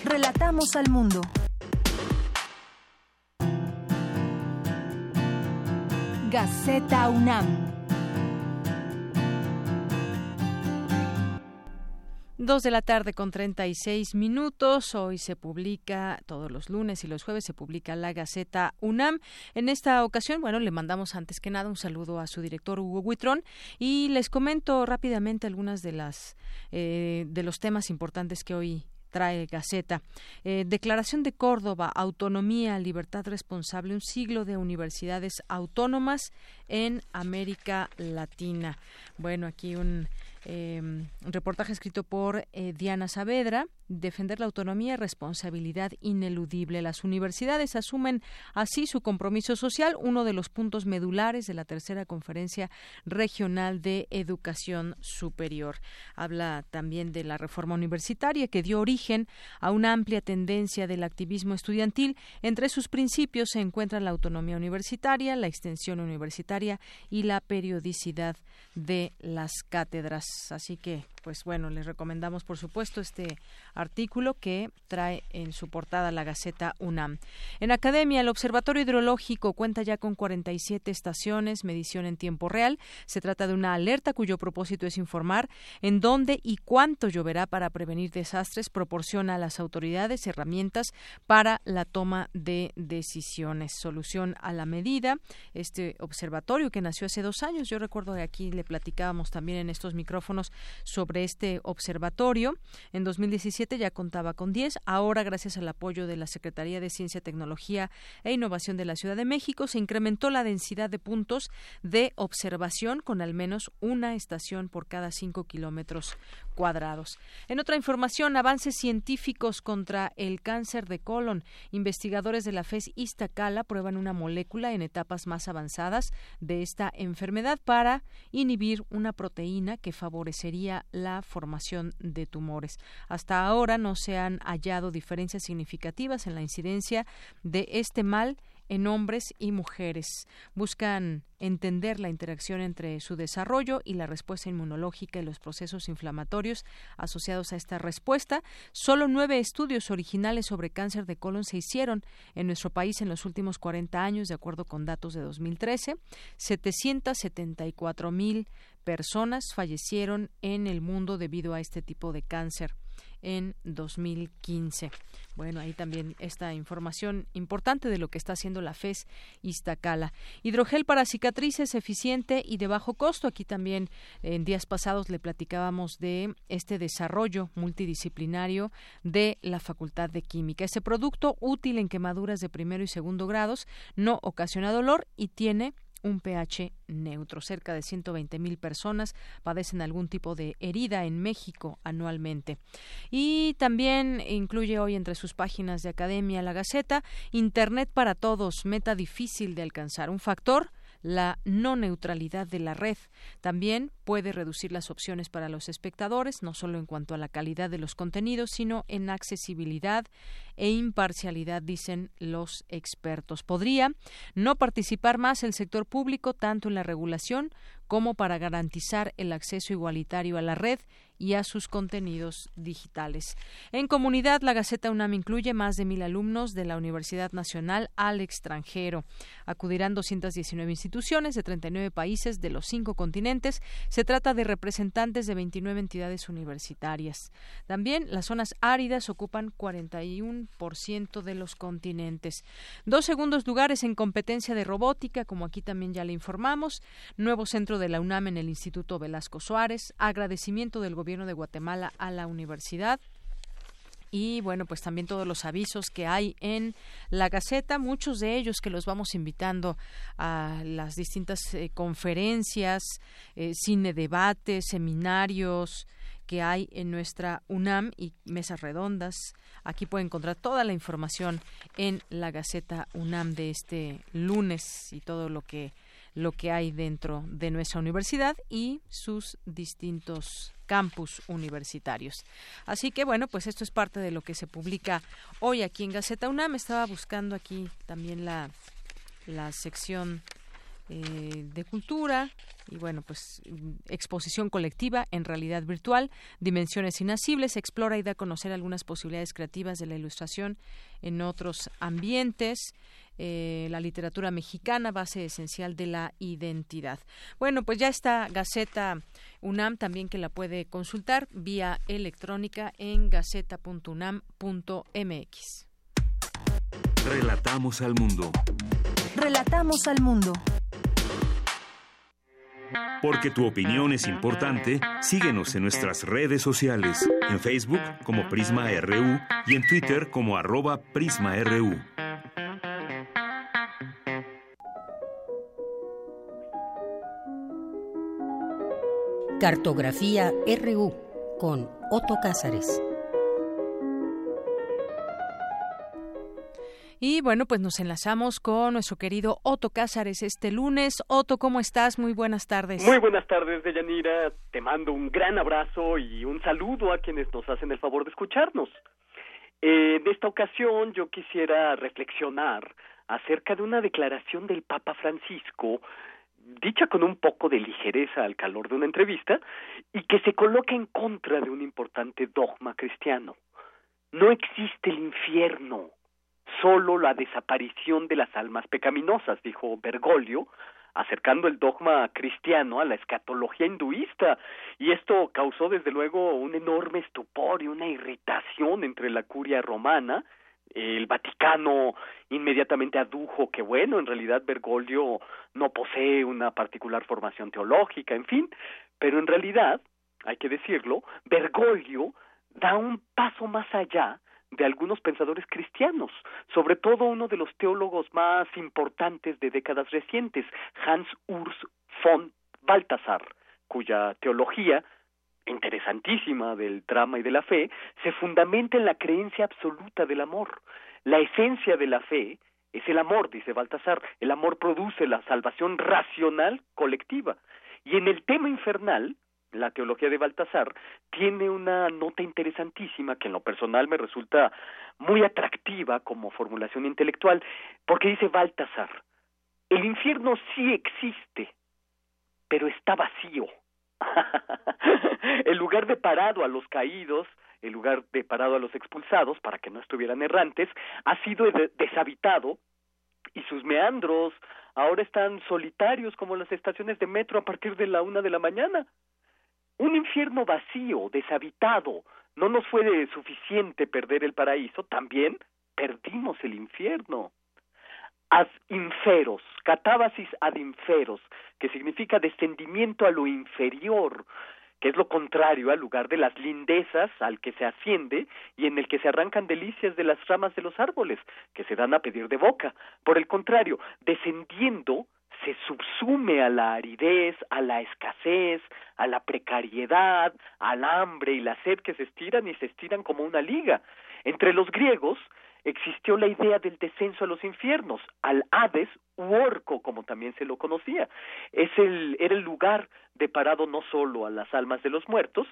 Relatamos al mundo. Gaceta UNAM. Dos de la tarde con 36 minutos. Hoy se publica, todos los lunes y los jueves se publica la Gaceta UNAM. En esta ocasión, bueno, le mandamos antes que nada un saludo a su director Hugo Huitrón y les comento rápidamente algunas de las eh, de los temas importantes que hoy trae Gaceta. Eh, Declaración de Córdoba, autonomía, libertad responsable, un siglo de universidades autónomas en América Latina. Bueno, aquí un eh, reportaje escrito por eh, Diana Saavedra defender la autonomía y responsabilidad ineludible. Las universidades asumen así su compromiso social, uno de los puntos medulares de la tercera conferencia regional de educación superior. Habla también de la reforma universitaria que dio origen a una amplia tendencia del activismo estudiantil. Entre sus principios se encuentran la autonomía universitaria, la extensión universitaria y la periodicidad de las cátedras. Así que pues bueno, les recomendamos por supuesto este artículo que trae en su portada la Gaceta UNAM. En Academia, el Observatorio Hidrológico cuenta ya con 47 estaciones, medición en tiempo real. Se trata de una alerta cuyo propósito es informar en dónde y cuánto lloverá para prevenir desastres, proporciona a las autoridades herramientas para la toma de decisiones. Solución a la medida. Este observatorio que nació hace dos años, yo recuerdo que aquí le platicábamos también en estos micrófonos sobre sobre este observatorio. En 2017 ya contaba con 10. Ahora, gracias al apoyo de la Secretaría de Ciencia, Tecnología e Innovación de la Ciudad de México, se incrementó la densidad de puntos de observación con al menos una estación por cada cinco kilómetros cuadrados. En otra información, avances científicos contra el cáncer de colon. Investigadores de la FES Iztacala prueban una molécula en etapas más avanzadas de esta enfermedad para inhibir una proteína que favorecería la formación de tumores. Hasta ahora no se han hallado diferencias significativas en la incidencia de este mal en hombres y mujeres. Buscan entender la interacción entre su desarrollo y la respuesta inmunológica y los procesos inflamatorios asociados a esta respuesta. Solo nueve estudios originales sobre cáncer de colon se hicieron en nuestro país en los últimos 40 años, de acuerdo con datos de 2013. 774 mil personas fallecieron en el mundo debido a este tipo de cáncer. en 2015. Bueno, ahí también esta información importante de lo que está haciendo la FES Iztacala. Hidrogel para cicatrices eficiente y de bajo costo. Aquí también en días pasados le platicábamos de este desarrollo multidisciplinario de la Facultad de Química. Ese producto útil en quemaduras de primero y segundo grados no ocasiona dolor y tiene un pH neutro. Cerca de 120 mil personas padecen algún tipo de herida en México anualmente. Y también incluye hoy entre sus páginas de Academia La Gaceta, Internet para todos, meta difícil de alcanzar. Un factor la no neutralidad de la red. También puede reducir las opciones para los espectadores, no solo en cuanto a la calidad de los contenidos, sino en accesibilidad e imparcialidad, dicen los expertos. Podría no participar más el sector público tanto en la regulación como para garantizar el acceso igualitario a la red y a sus contenidos digitales. En comunidad, la Gaceta UNAM incluye más de mil alumnos de la Universidad Nacional al extranjero. Acudirán 219 instituciones de 39 países de los cinco continentes. Se trata de representantes de 29 entidades universitarias. También las zonas áridas ocupan 41% de los continentes. Dos segundos lugares en competencia de robótica, como aquí también ya le informamos. Nuevo centro de la UNAM en el Instituto Velasco Suárez. Agradecimiento del gobierno de Guatemala a la universidad y bueno, pues también todos los avisos que hay en la Gaceta, muchos de ellos que los vamos invitando a las distintas eh, conferencias, eh, cine debate, seminarios que hay en nuestra UNAM y mesas redondas. Aquí puede encontrar toda la información en la Gaceta UNAM de este lunes y todo lo que lo que hay dentro de nuestra universidad y sus distintos campus universitarios. Así que bueno, pues esto es parte de lo que se publica hoy aquí en Gaceta UNAM. Estaba buscando aquí también la, la sección eh, de cultura y bueno pues exposición colectiva en realidad virtual dimensiones inasibles explora y da a conocer algunas posibilidades creativas de la ilustración en otros ambientes eh, la literatura mexicana, base esencial de la identidad. Bueno, pues ya está Gaceta UNAM también que la puede consultar vía electrónica en gaceta.unam.mx. Relatamos al mundo. Relatamos al mundo. Porque tu opinión es importante, síguenos en nuestras redes sociales, en Facebook como Prisma RU y en Twitter como arroba PrismaRU. Cartografía RU con Otto Cázares. Y bueno, pues nos enlazamos con nuestro querido Otto Cázares este lunes. Otto, ¿cómo estás? Muy buenas tardes. Muy buenas tardes, Deyanira. Te mando un gran abrazo y un saludo a quienes nos hacen el favor de escucharnos. en esta ocasión yo quisiera reflexionar acerca de una declaración del Papa Francisco dicha con un poco de ligereza al calor de una entrevista, y que se coloca en contra de un importante dogma cristiano. No existe el infierno, solo la desaparición de las almas pecaminosas, dijo Bergoglio, acercando el dogma cristiano a la escatología hinduista, y esto causó desde luego un enorme estupor y una irritación entre la curia romana el Vaticano inmediatamente adujo que bueno, en realidad Bergoglio no posee una particular formación teológica, en fin, pero en realidad, hay que decirlo, Bergoglio da un paso más allá de algunos pensadores cristianos, sobre todo uno de los teólogos más importantes de décadas recientes, Hans Urs von Balthasar, cuya teología interesantísima del drama y de la fe, se fundamenta en la creencia absoluta del amor. La esencia de la fe es el amor, dice Baltasar. El amor produce la salvación racional colectiva. Y en el tema infernal, la teología de Baltasar tiene una nota interesantísima que en lo personal me resulta muy atractiva como formulación intelectual, porque dice Baltasar, el infierno sí existe, pero está vacío. [laughs] el lugar de parado a los caídos, el lugar de parado a los expulsados, para que no estuvieran errantes, ha sido deshabitado y sus meandros ahora están solitarios como las estaciones de metro a partir de la una de la mañana. un infierno vacío, deshabitado. No nos fue suficiente perder el paraíso, también perdimos el infierno. Ad inferos, catábasis ad inferos, que significa descendimiento a lo inferior, que es lo contrario al lugar de las lindezas al que se asciende y en el que se arrancan delicias de las ramas de los árboles, que se dan a pedir de boca. Por el contrario, descendiendo se subsume a la aridez, a la escasez, a la precariedad, al hambre y la sed que se estiran y se estiran como una liga. Entre los griegos, existió la idea del descenso a los infiernos, al Hades u Orco, como también se lo conocía. Es el, era el lugar deparado no solo a las almas de los muertos,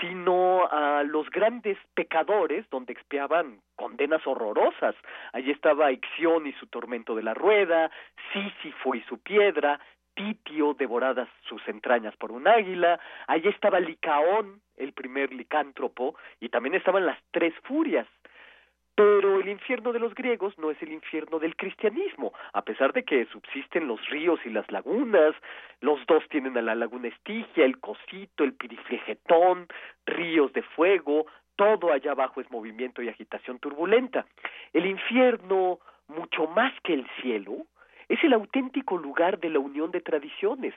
sino a los grandes pecadores donde expiaban condenas horrorosas. Allí estaba Ixión y su tormento de la rueda, Sísifo y su piedra, Titio devoradas sus entrañas por un águila, allí estaba Licaón, el primer licántropo, y también estaban las tres furias, pero el infierno de los griegos no es el infierno del cristianismo, a pesar de que subsisten los ríos y las lagunas, los dos tienen a la laguna Estigia, el Cosito, el Piriflegetón, ríos de fuego, todo allá abajo es movimiento y agitación turbulenta. El infierno, mucho más que el cielo, es el auténtico lugar de la unión de tradiciones.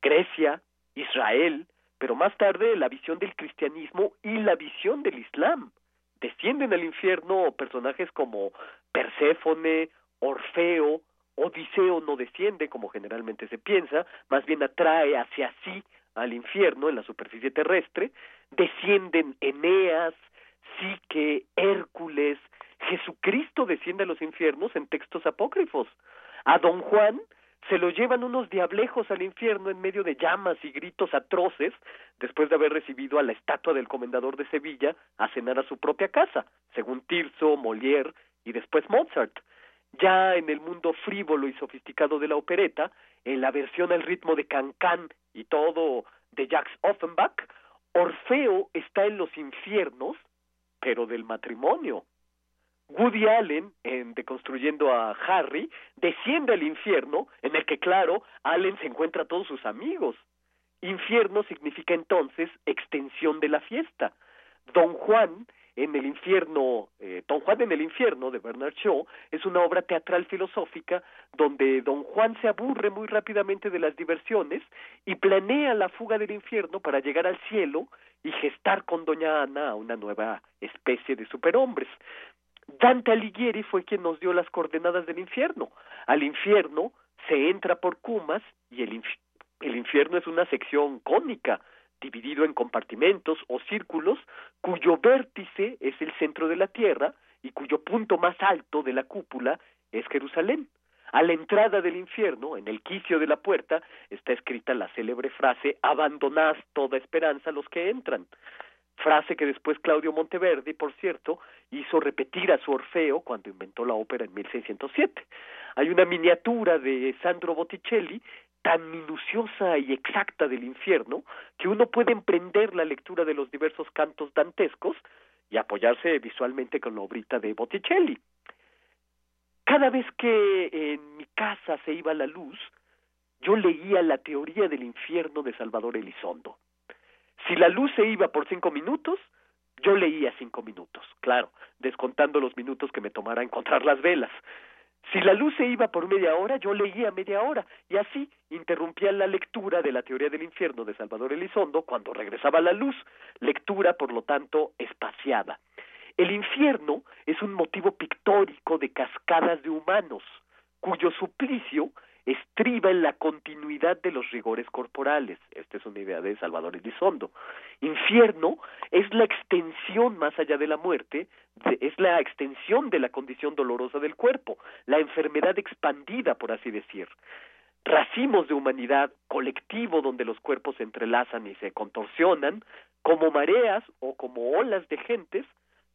Grecia, Israel, pero más tarde la visión del cristianismo y la visión del Islam descienden al infierno personajes como Perséfone, Orfeo, Odiseo no desciende como generalmente se piensa, más bien atrae hacia sí al infierno en la superficie terrestre, descienden Eneas, Psique, Hércules, Jesucristo desciende a los infiernos en textos apócrifos. A don Juan se lo llevan unos diablejos al infierno en medio de llamas y gritos atroces, después de haber recibido a la estatua del comendador de Sevilla a cenar a su propia casa, según Tirso, Molière y después Mozart. Ya en el mundo frívolo y sofisticado de la opereta, en la versión al ritmo de Cancán y todo de Jacques Offenbach, Orfeo está en los infiernos, pero del matrimonio. Woody Allen, en Deconstruyendo a Harry, desciende al infierno, en el que, claro, Allen se encuentra a todos sus amigos. Infierno significa entonces extensión de la fiesta. Don Juan en el infierno, eh, Don Juan en el infierno de Bernard Shaw es una obra teatral filosófica donde Don Juan se aburre muy rápidamente de las diversiones y planea la fuga del infierno para llegar al cielo y gestar con Doña Ana a una nueva especie de superhombres. Dante Alighieri fue quien nos dio las coordenadas del infierno. Al infierno se entra por Cumas y el, el infierno es una sección cónica, dividido en compartimentos o círculos, cuyo vértice es el centro de la tierra y cuyo punto más alto de la cúpula es Jerusalén. A la entrada del infierno, en el quicio de la puerta, está escrita la célebre frase Abandonad toda esperanza los que entran frase que después Claudio Monteverdi, por cierto, hizo repetir a su Orfeo cuando inventó la ópera en 1607. Hay una miniatura de Sandro Botticelli tan minuciosa y exacta del infierno que uno puede emprender la lectura de los diversos cantos dantescos y apoyarse visualmente con la obrita de Botticelli. Cada vez que en mi casa se iba la luz, yo leía la teoría del infierno de Salvador Elizondo. Si la luz se iba por cinco minutos, yo leía cinco minutos, claro, descontando los minutos que me tomara encontrar las velas. Si la luz se iba por media hora, yo leía media hora, y así interrumpía la lectura de la teoría del infierno de Salvador Elizondo cuando regresaba la luz, lectura, por lo tanto, espaciada. El infierno es un motivo pictórico de cascadas de humanos, cuyo suplicio estriba en la continuidad de los rigores corporales. Esta es una idea de Salvador Elizondo. Infierno es la extensión más allá de la muerte, es la extensión de la condición dolorosa del cuerpo, la enfermedad expandida, por así decir. Racimos de humanidad colectivo donde los cuerpos se entrelazan y se contorsionan, como mareas o como olas de gentes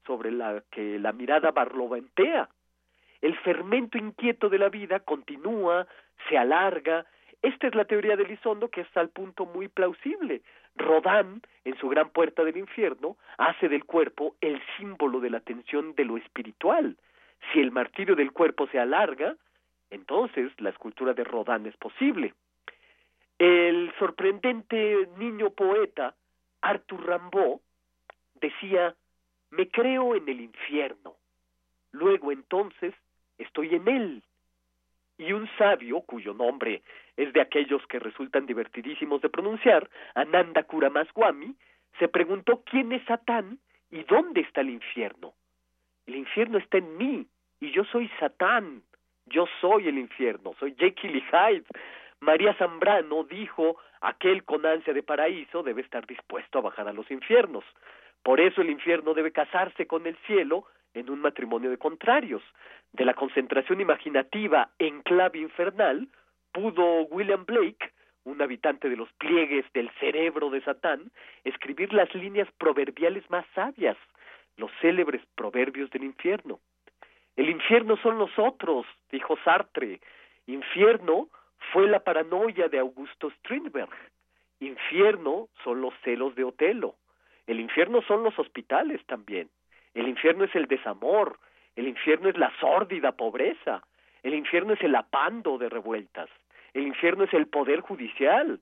sobre la que la mirada barloventea el fermento inquieto de la vida continúa, se alarga. Esta es la teoría de Elizondo que es al punto muy plausible. Rodán, en su gran puerta del infierno, hace del cuerpo el símbolo de la tensión de lo espiritual. Si el martirio del cuerpo se alarga, entonces la escultura de Rodán es posible. El sorprendente niño poeta Arthur Rimbaud decía, me creo en el infierno, luego entonces estoy en él. Y un sabio, cuyo nombre es de aquellos que resultan divertidísimos de pronunciar, Ananda Kuramaswamy, se preguntó quién es Satán y dónde está el infierno. El infierno está en mí y yo soy Satán. Yo soy el infierno, soy Jekyll y Hyde. María Zambrano dijo, aquel con ansia de paraíso debe estar dispuesto a bajar a los infiernos. Por eso el infierno debe casarse con el cielo en un matrimonio de contrarios. De la concentración imaginativa en clave infernal pudo William Blake, un habitante de los pliegues del cerebro de Satán, escribir las líneas proverbiales más sabias, los célebres proverbios del infierno. El infierno son los otros, dijo Sartre. Infierno fue la paranoia de Augusto Strindberg. Infierno son los celos de Otelo. El infierno son los hospitales también. El infierno es el desamor. El infierno es la sórdida pobreza. El infierno es el apando de revueltas. El infierno es el poder judicial.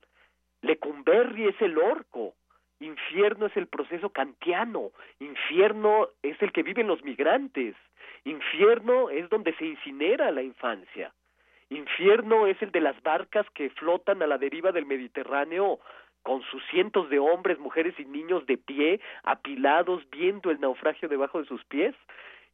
Lecumberri es el orco. Infierno es el proceso kantiano. Infierno es el que viven los migrantes. Infierno es donde se incinera la infancia. Infierno es el de las barcas que flotan a la deriva del Mediterráneo con sus cientos de hombres, mujeres y niños de pie, apilados, viendo el naufragio debajo de sus pies.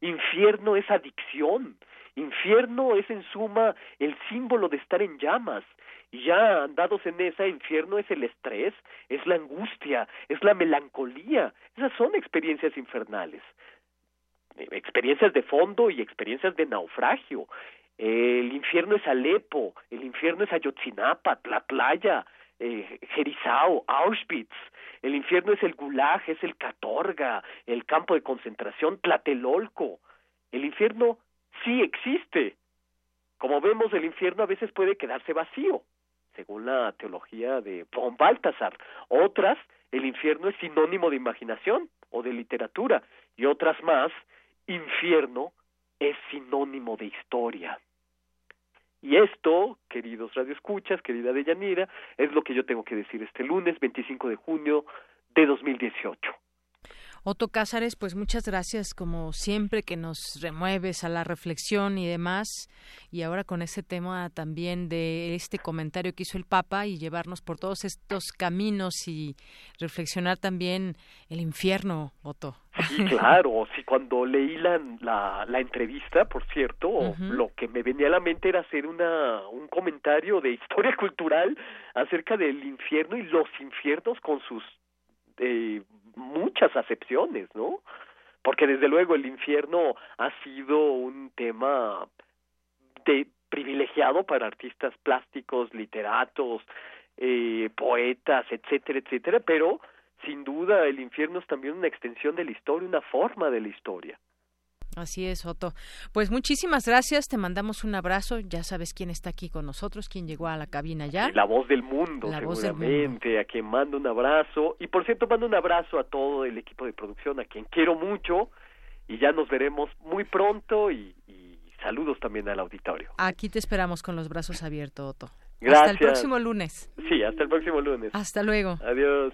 Infierno es adicción. Infierno es en suma el símbolo de estar en llamas. Y ya andados en esa, infierno es el estrés, es la angustia, es la melancolía. Esas son experiencias infernales. Eh, experiencias de fondo y experiencias de naufragio. El infierno es Alepo, el infierno es Ayotzinapa, Tlatlaya, eh, Auschwitz. El infierno es el Gulag, es el Catorga, el campo de concentración, Tlatelolco. El infierno sí existe. Como vemos, el infierno a veces puede quedarse vacío, según la teología de von Balthasar. Otras, el infierno es sinónimo de imaginación o de literatura, y otras más, infierno es sinónimo de historia. Y esto, queridos radioescuchas, querida Deyanira, es lo que yo tengo que decir este lunes 25 de junio de 2018. Otto Cázares, pues muchas gracias como siempre que nos remueves a la reflexión y demás. Y ahora con ese tema también de este comentario que hizo el Papa y llevarnos por todos estos caminos y reflexionar también el infierno, Otto. Sí, [laughs] claro, sí, cuando leí la, la, entrevista, por cierto, lo que me venía a la mente era hacer una, un comentario de historia [laughs] cultural acerca del infierno y los infiernos con sus eh, muchas acepciones, ¿no? Porque desde luego el infierno ha sido un tema de privilegiado para artistas plásticos, literatos, eh, poetas, etcétera, etcétera, pero sin duda el infierno es también una extensión de la historia, una forma de la historia. Así es, Otto. Pues muchísimas gracias, te mandamos un abrazo. Ya sabes quién está aquí con nosotros, quién llegó a la cabina ya. La voz del mundo, la seguramente, a quien mando un abrazo. Y por cierto, mando un abrazo a todo el equipo de producción, a quien quiero mucho. Y ya nos veremos muy pronto y, y saludos también al auditorio. Aquí te esperamos con los brazos abiertos, Otto. Gracias. Hasta el próximo lunes. Sí, hasta el próximo lunes. Hasta luego. Adiós.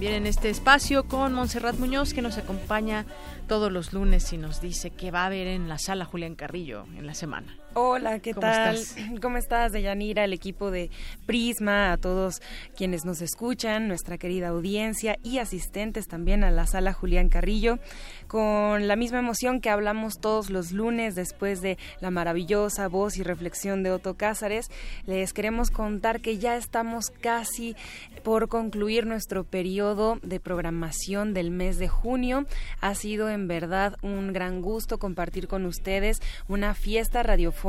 también en este espacio con Montserrat Muñoz que nos acompaña todos los lunes y nos dice qué va a haber en la sala Julián Carrillo en la semana. Hola, ¿qué tal? [clears throat] ¿Cómo estás, Deyanira, el equipo de Prisma, a todos quienes nos escuchan, nuestra querida audiencia y asistentes también a la sala Julián Carrillo? Con la misma emoción que hablamos todos los lunes después de la maravillosa voz y reflexión de Otto Cázares, les queremos contar que ya estamos casi por concluir nuestro periodo de programación del mes de junio. Ha sido en verdad un gran gusto compartir con ustedes una fiesta radiofónica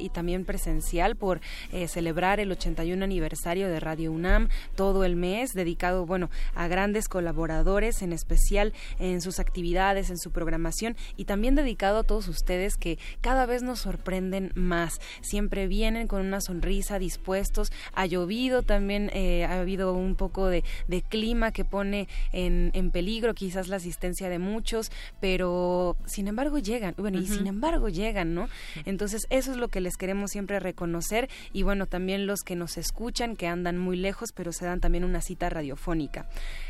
y también presencial por eh, celebrar el 81 aniversario de Radio UNAM todo el mes, dedicado, bueno, a grandes colaboradores, en especial en sus actividades, en su programación y también dedicado a todos ustedes que cada vez nos sorprenden más. Siempre vienen con una sonrisa, dispuestos. Ha llovido también, eh, ha habido un poco de, clima que pone en, en, peligro quizás la asistencia de muchos, pero sin embargo llegan, bueno, y sin embargo llegan, ¿no? Entonces, eso es lo que les queremos siempre reconocer y bueno, también los que nos escuchan, que andan muy lejos, pero se dan también una cita radiofónica.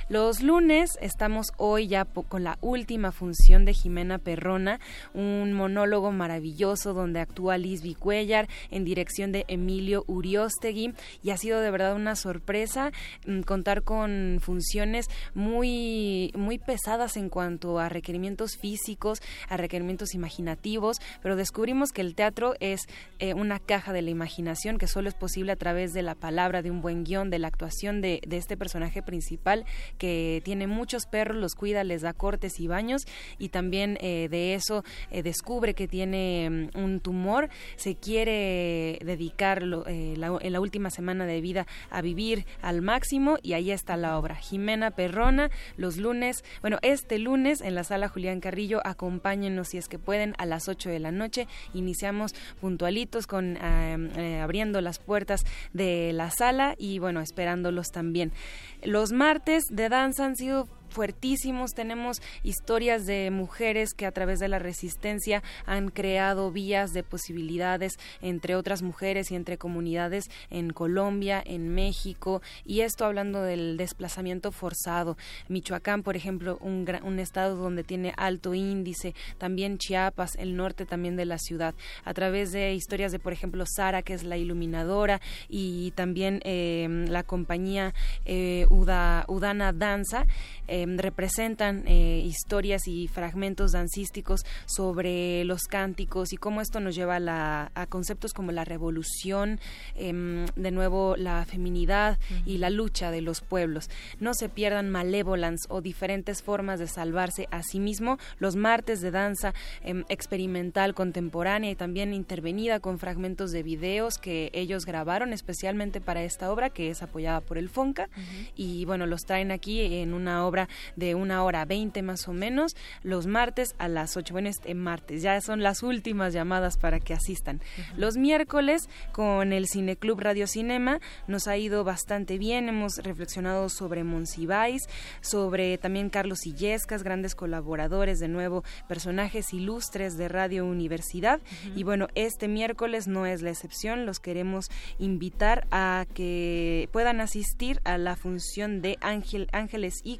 Los lunes estamos hoy ya con la última función de Jimena Perrona, un monólogo maravilloso donde actúa Liz Cuellar en dirección de Emilio Uriostegui y ha sido de verdad una sorpresa mm, contar con funciones muy muy pesadas en cuanto a requerimientos físicos, a requerimientos imaginativos, pero descubrimos que el teatro es eh, una caja de la imaginación que solo es posible a través de la palabra, de un buen guion, de la actuación de, este personaje principal que tiene muchos perros, los cuida, les da cortes y baños y también eh, de eso eh, descubre que tiene mm, un tumor, se quiere dedicar eh, en la última semana de vida a vivir al máximo y ahí está la obra. Jimena Perrona, los lunes, bueno, este lunes en la sala Julián Carrillo, acompáñenos si es que pueden a las 8 de la noche. Iniciamos puntualitos con abriendo las puertas de la sala y bueno, esperándolos también. Los martes de danza han sido fuertísimos. Tenemos historias de mujeres que a través de la resistencia han creado vías de posibilidades entre otras mujeres y entre comunidades en Colombia, en México, y esto hablando del desplazamiento forzado. Michoacán, por ejemplo, un, un estado donde tiene alto índice, también Chiapas, el norte también de la ciudad, a través de historias de, por ejemplo, Sara, que es la iluminadora, y también eh, la compañía eh, Udana Danza. Em, representan eh, historias y fragmentos dancísticos sobre los cánticos y cómo esto nos lleva a, conceptos como la revolución, em, de nuevo la feminidad y la lucha de los pueblos. No se pierdan Malevolence o diferentes formas de salvarse a sí mismo, los martes de danza em, experimental contemporánea y también intervenida con fragmentos de videos que ellos grabaron especialmente para esta obra que es apoyada por el FONCA y bueno, los traen aquí en una obra de una hora veinte más o menos los martes a las 8. Bueno, este martes, ya son las últimas llamadas para que asistan. Los miércoles con el Cineclub Radio Cinema nos ha ido bastante bien, hemos reflexionado sobre Monsiváis, sobre también Carlos Illescas, grandes colaboradores, de nuevo, personajes ilustres de Radio Universidad. Y bueno, este miércoles no es la excepción, los queremos invitar a que puedan asistir a la función de Ángel, Ángeles y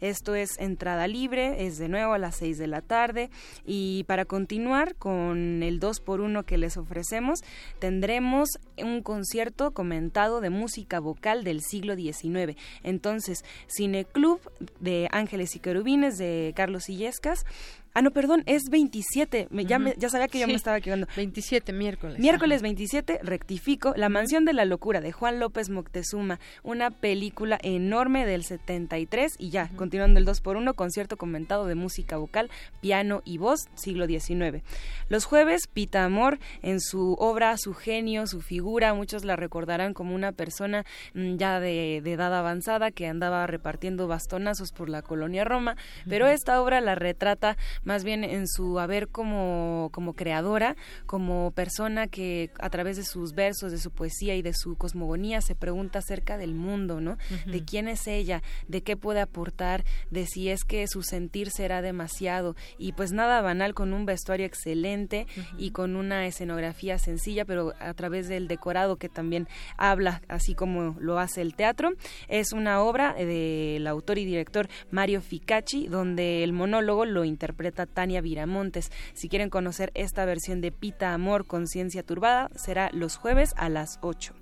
Esto es entrada libre, es de nuevo a las 6 de la tarde. Y para continuar con el 2 por 1 que les ofrecemos, tendremos un concierto comentado de música vocal del siglo XIX. Entonces, Cineclub de Ángeles y Querubines de Carlos Illescas Ah, no, perdón, es 27. ya, ya sabía que yo me estaba equivocando. 27, miércoles. Miércoles 27, rectifico. La Mansión de la Locura de Juan López Moctezuma. Una película enorme del 73. Y ya, continuando el 2 por 1 concierto comentado de música vocal, piano y voz, siglo XIX. Los jueves, Pita Amor, en su obra, su genio, su figura, muchos la recordarán como una persona mm, ya de, edad avanzada que andaba repartiendo bastonazos por la colonia Roma. Pero esta obra la retrata más bien en su haber como, como creadora, como persona que a través de sus versos, de su poesía y de su cosmogonía se pregunta acerca del mundo, ¿no? De quién es ella, de qué puede aportar, de si es que su sentir será demasiado y pues nada banal con un vestuario excelente y con una escenografía sencilla, pero a través del decorado que también habla, así como lo hace el teatro. Es una obra del autor y director Mario Ficacci, donde el monólogo lo interpreta interpreta Tania Viramontes. Si quieren conocer esta versión de Pita Amor, Conciencia Turbada, será los jueves a las 8.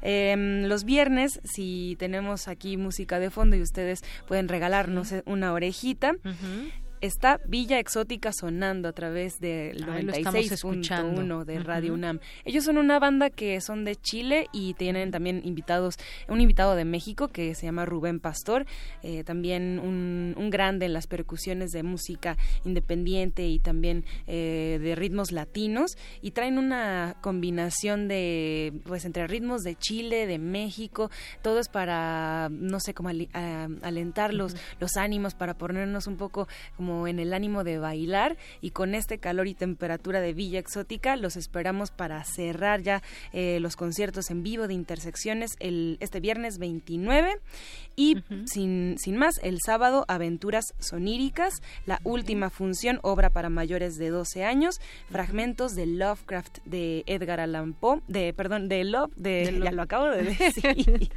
Em, los viernes, si tenemos aquí música de fondo y ustedes pueden regalarnos una orejita, está Villa Exótica sonando a través del 96.1 de Radio UNAM. Ellos son una banda que son de Chile y tienen también invitados, un invitado de México que se llama Rubén Pastor, eh, también un, un, grande en las percusiones de música independiente y también eh, de ritmos latinos y traen una combinación de, pues entre ritmos de Chile, de México, todo es para, no sé, como alentar los, los ánimos, para ponernos un poco como en el ánimo de bailar y con este calor y temperatura de Villa Exótica los esperamos para cerrar ya eh, los conciertos en vivo de Intersecciones el, este viernes 29 y sin, sin más, el sábado Aventuras Soníricas, la última función, obra para mayores de 12 años, fragmentos de Lovecraft de Edgar Allan Poe, de, perdón, de Love, de, ya lo acabo de [laughs] decir,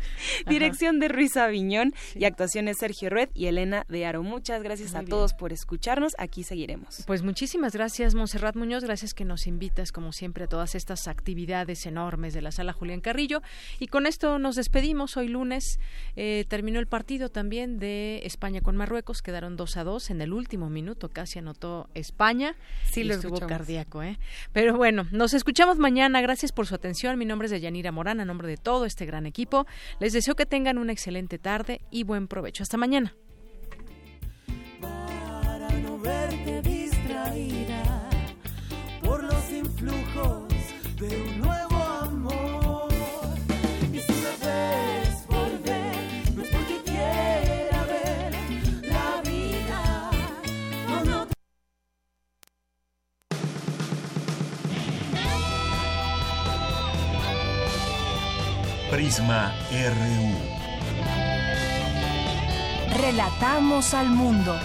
dirección de Ruiz Aviñón y actuaciones Sergio Red y Elena de Aro. Muchas gracias a todos por escucharnos. Aquí seguiremos. Pues muchísimas gracias, Monserrat Muñoz. Gracias que nos invitas, como siempre, a todas estas actividades enormes de la sala Julián Carrillo. Y con esto nos despedimos. Hoy lunes eh, terminó el partido también de España con Marruecos. Quedaron 2 a 2 en el último minuto. Casi anotó España. Sí, lo estuvo cardíaco, ¿eh? Pero bueno, nos escuchamos mañana. Gracias por su atención. Mi nombre es Deyanira Morán, a nombre de todo este gran equipo. Les deseo que tengan una excelente tarde y buen provecho. Hasta mañana. De un nuevo amor. Y si me ves volver, no es porque quiera ver la vida. No, no. Prisma RU. Relatamos al mundo.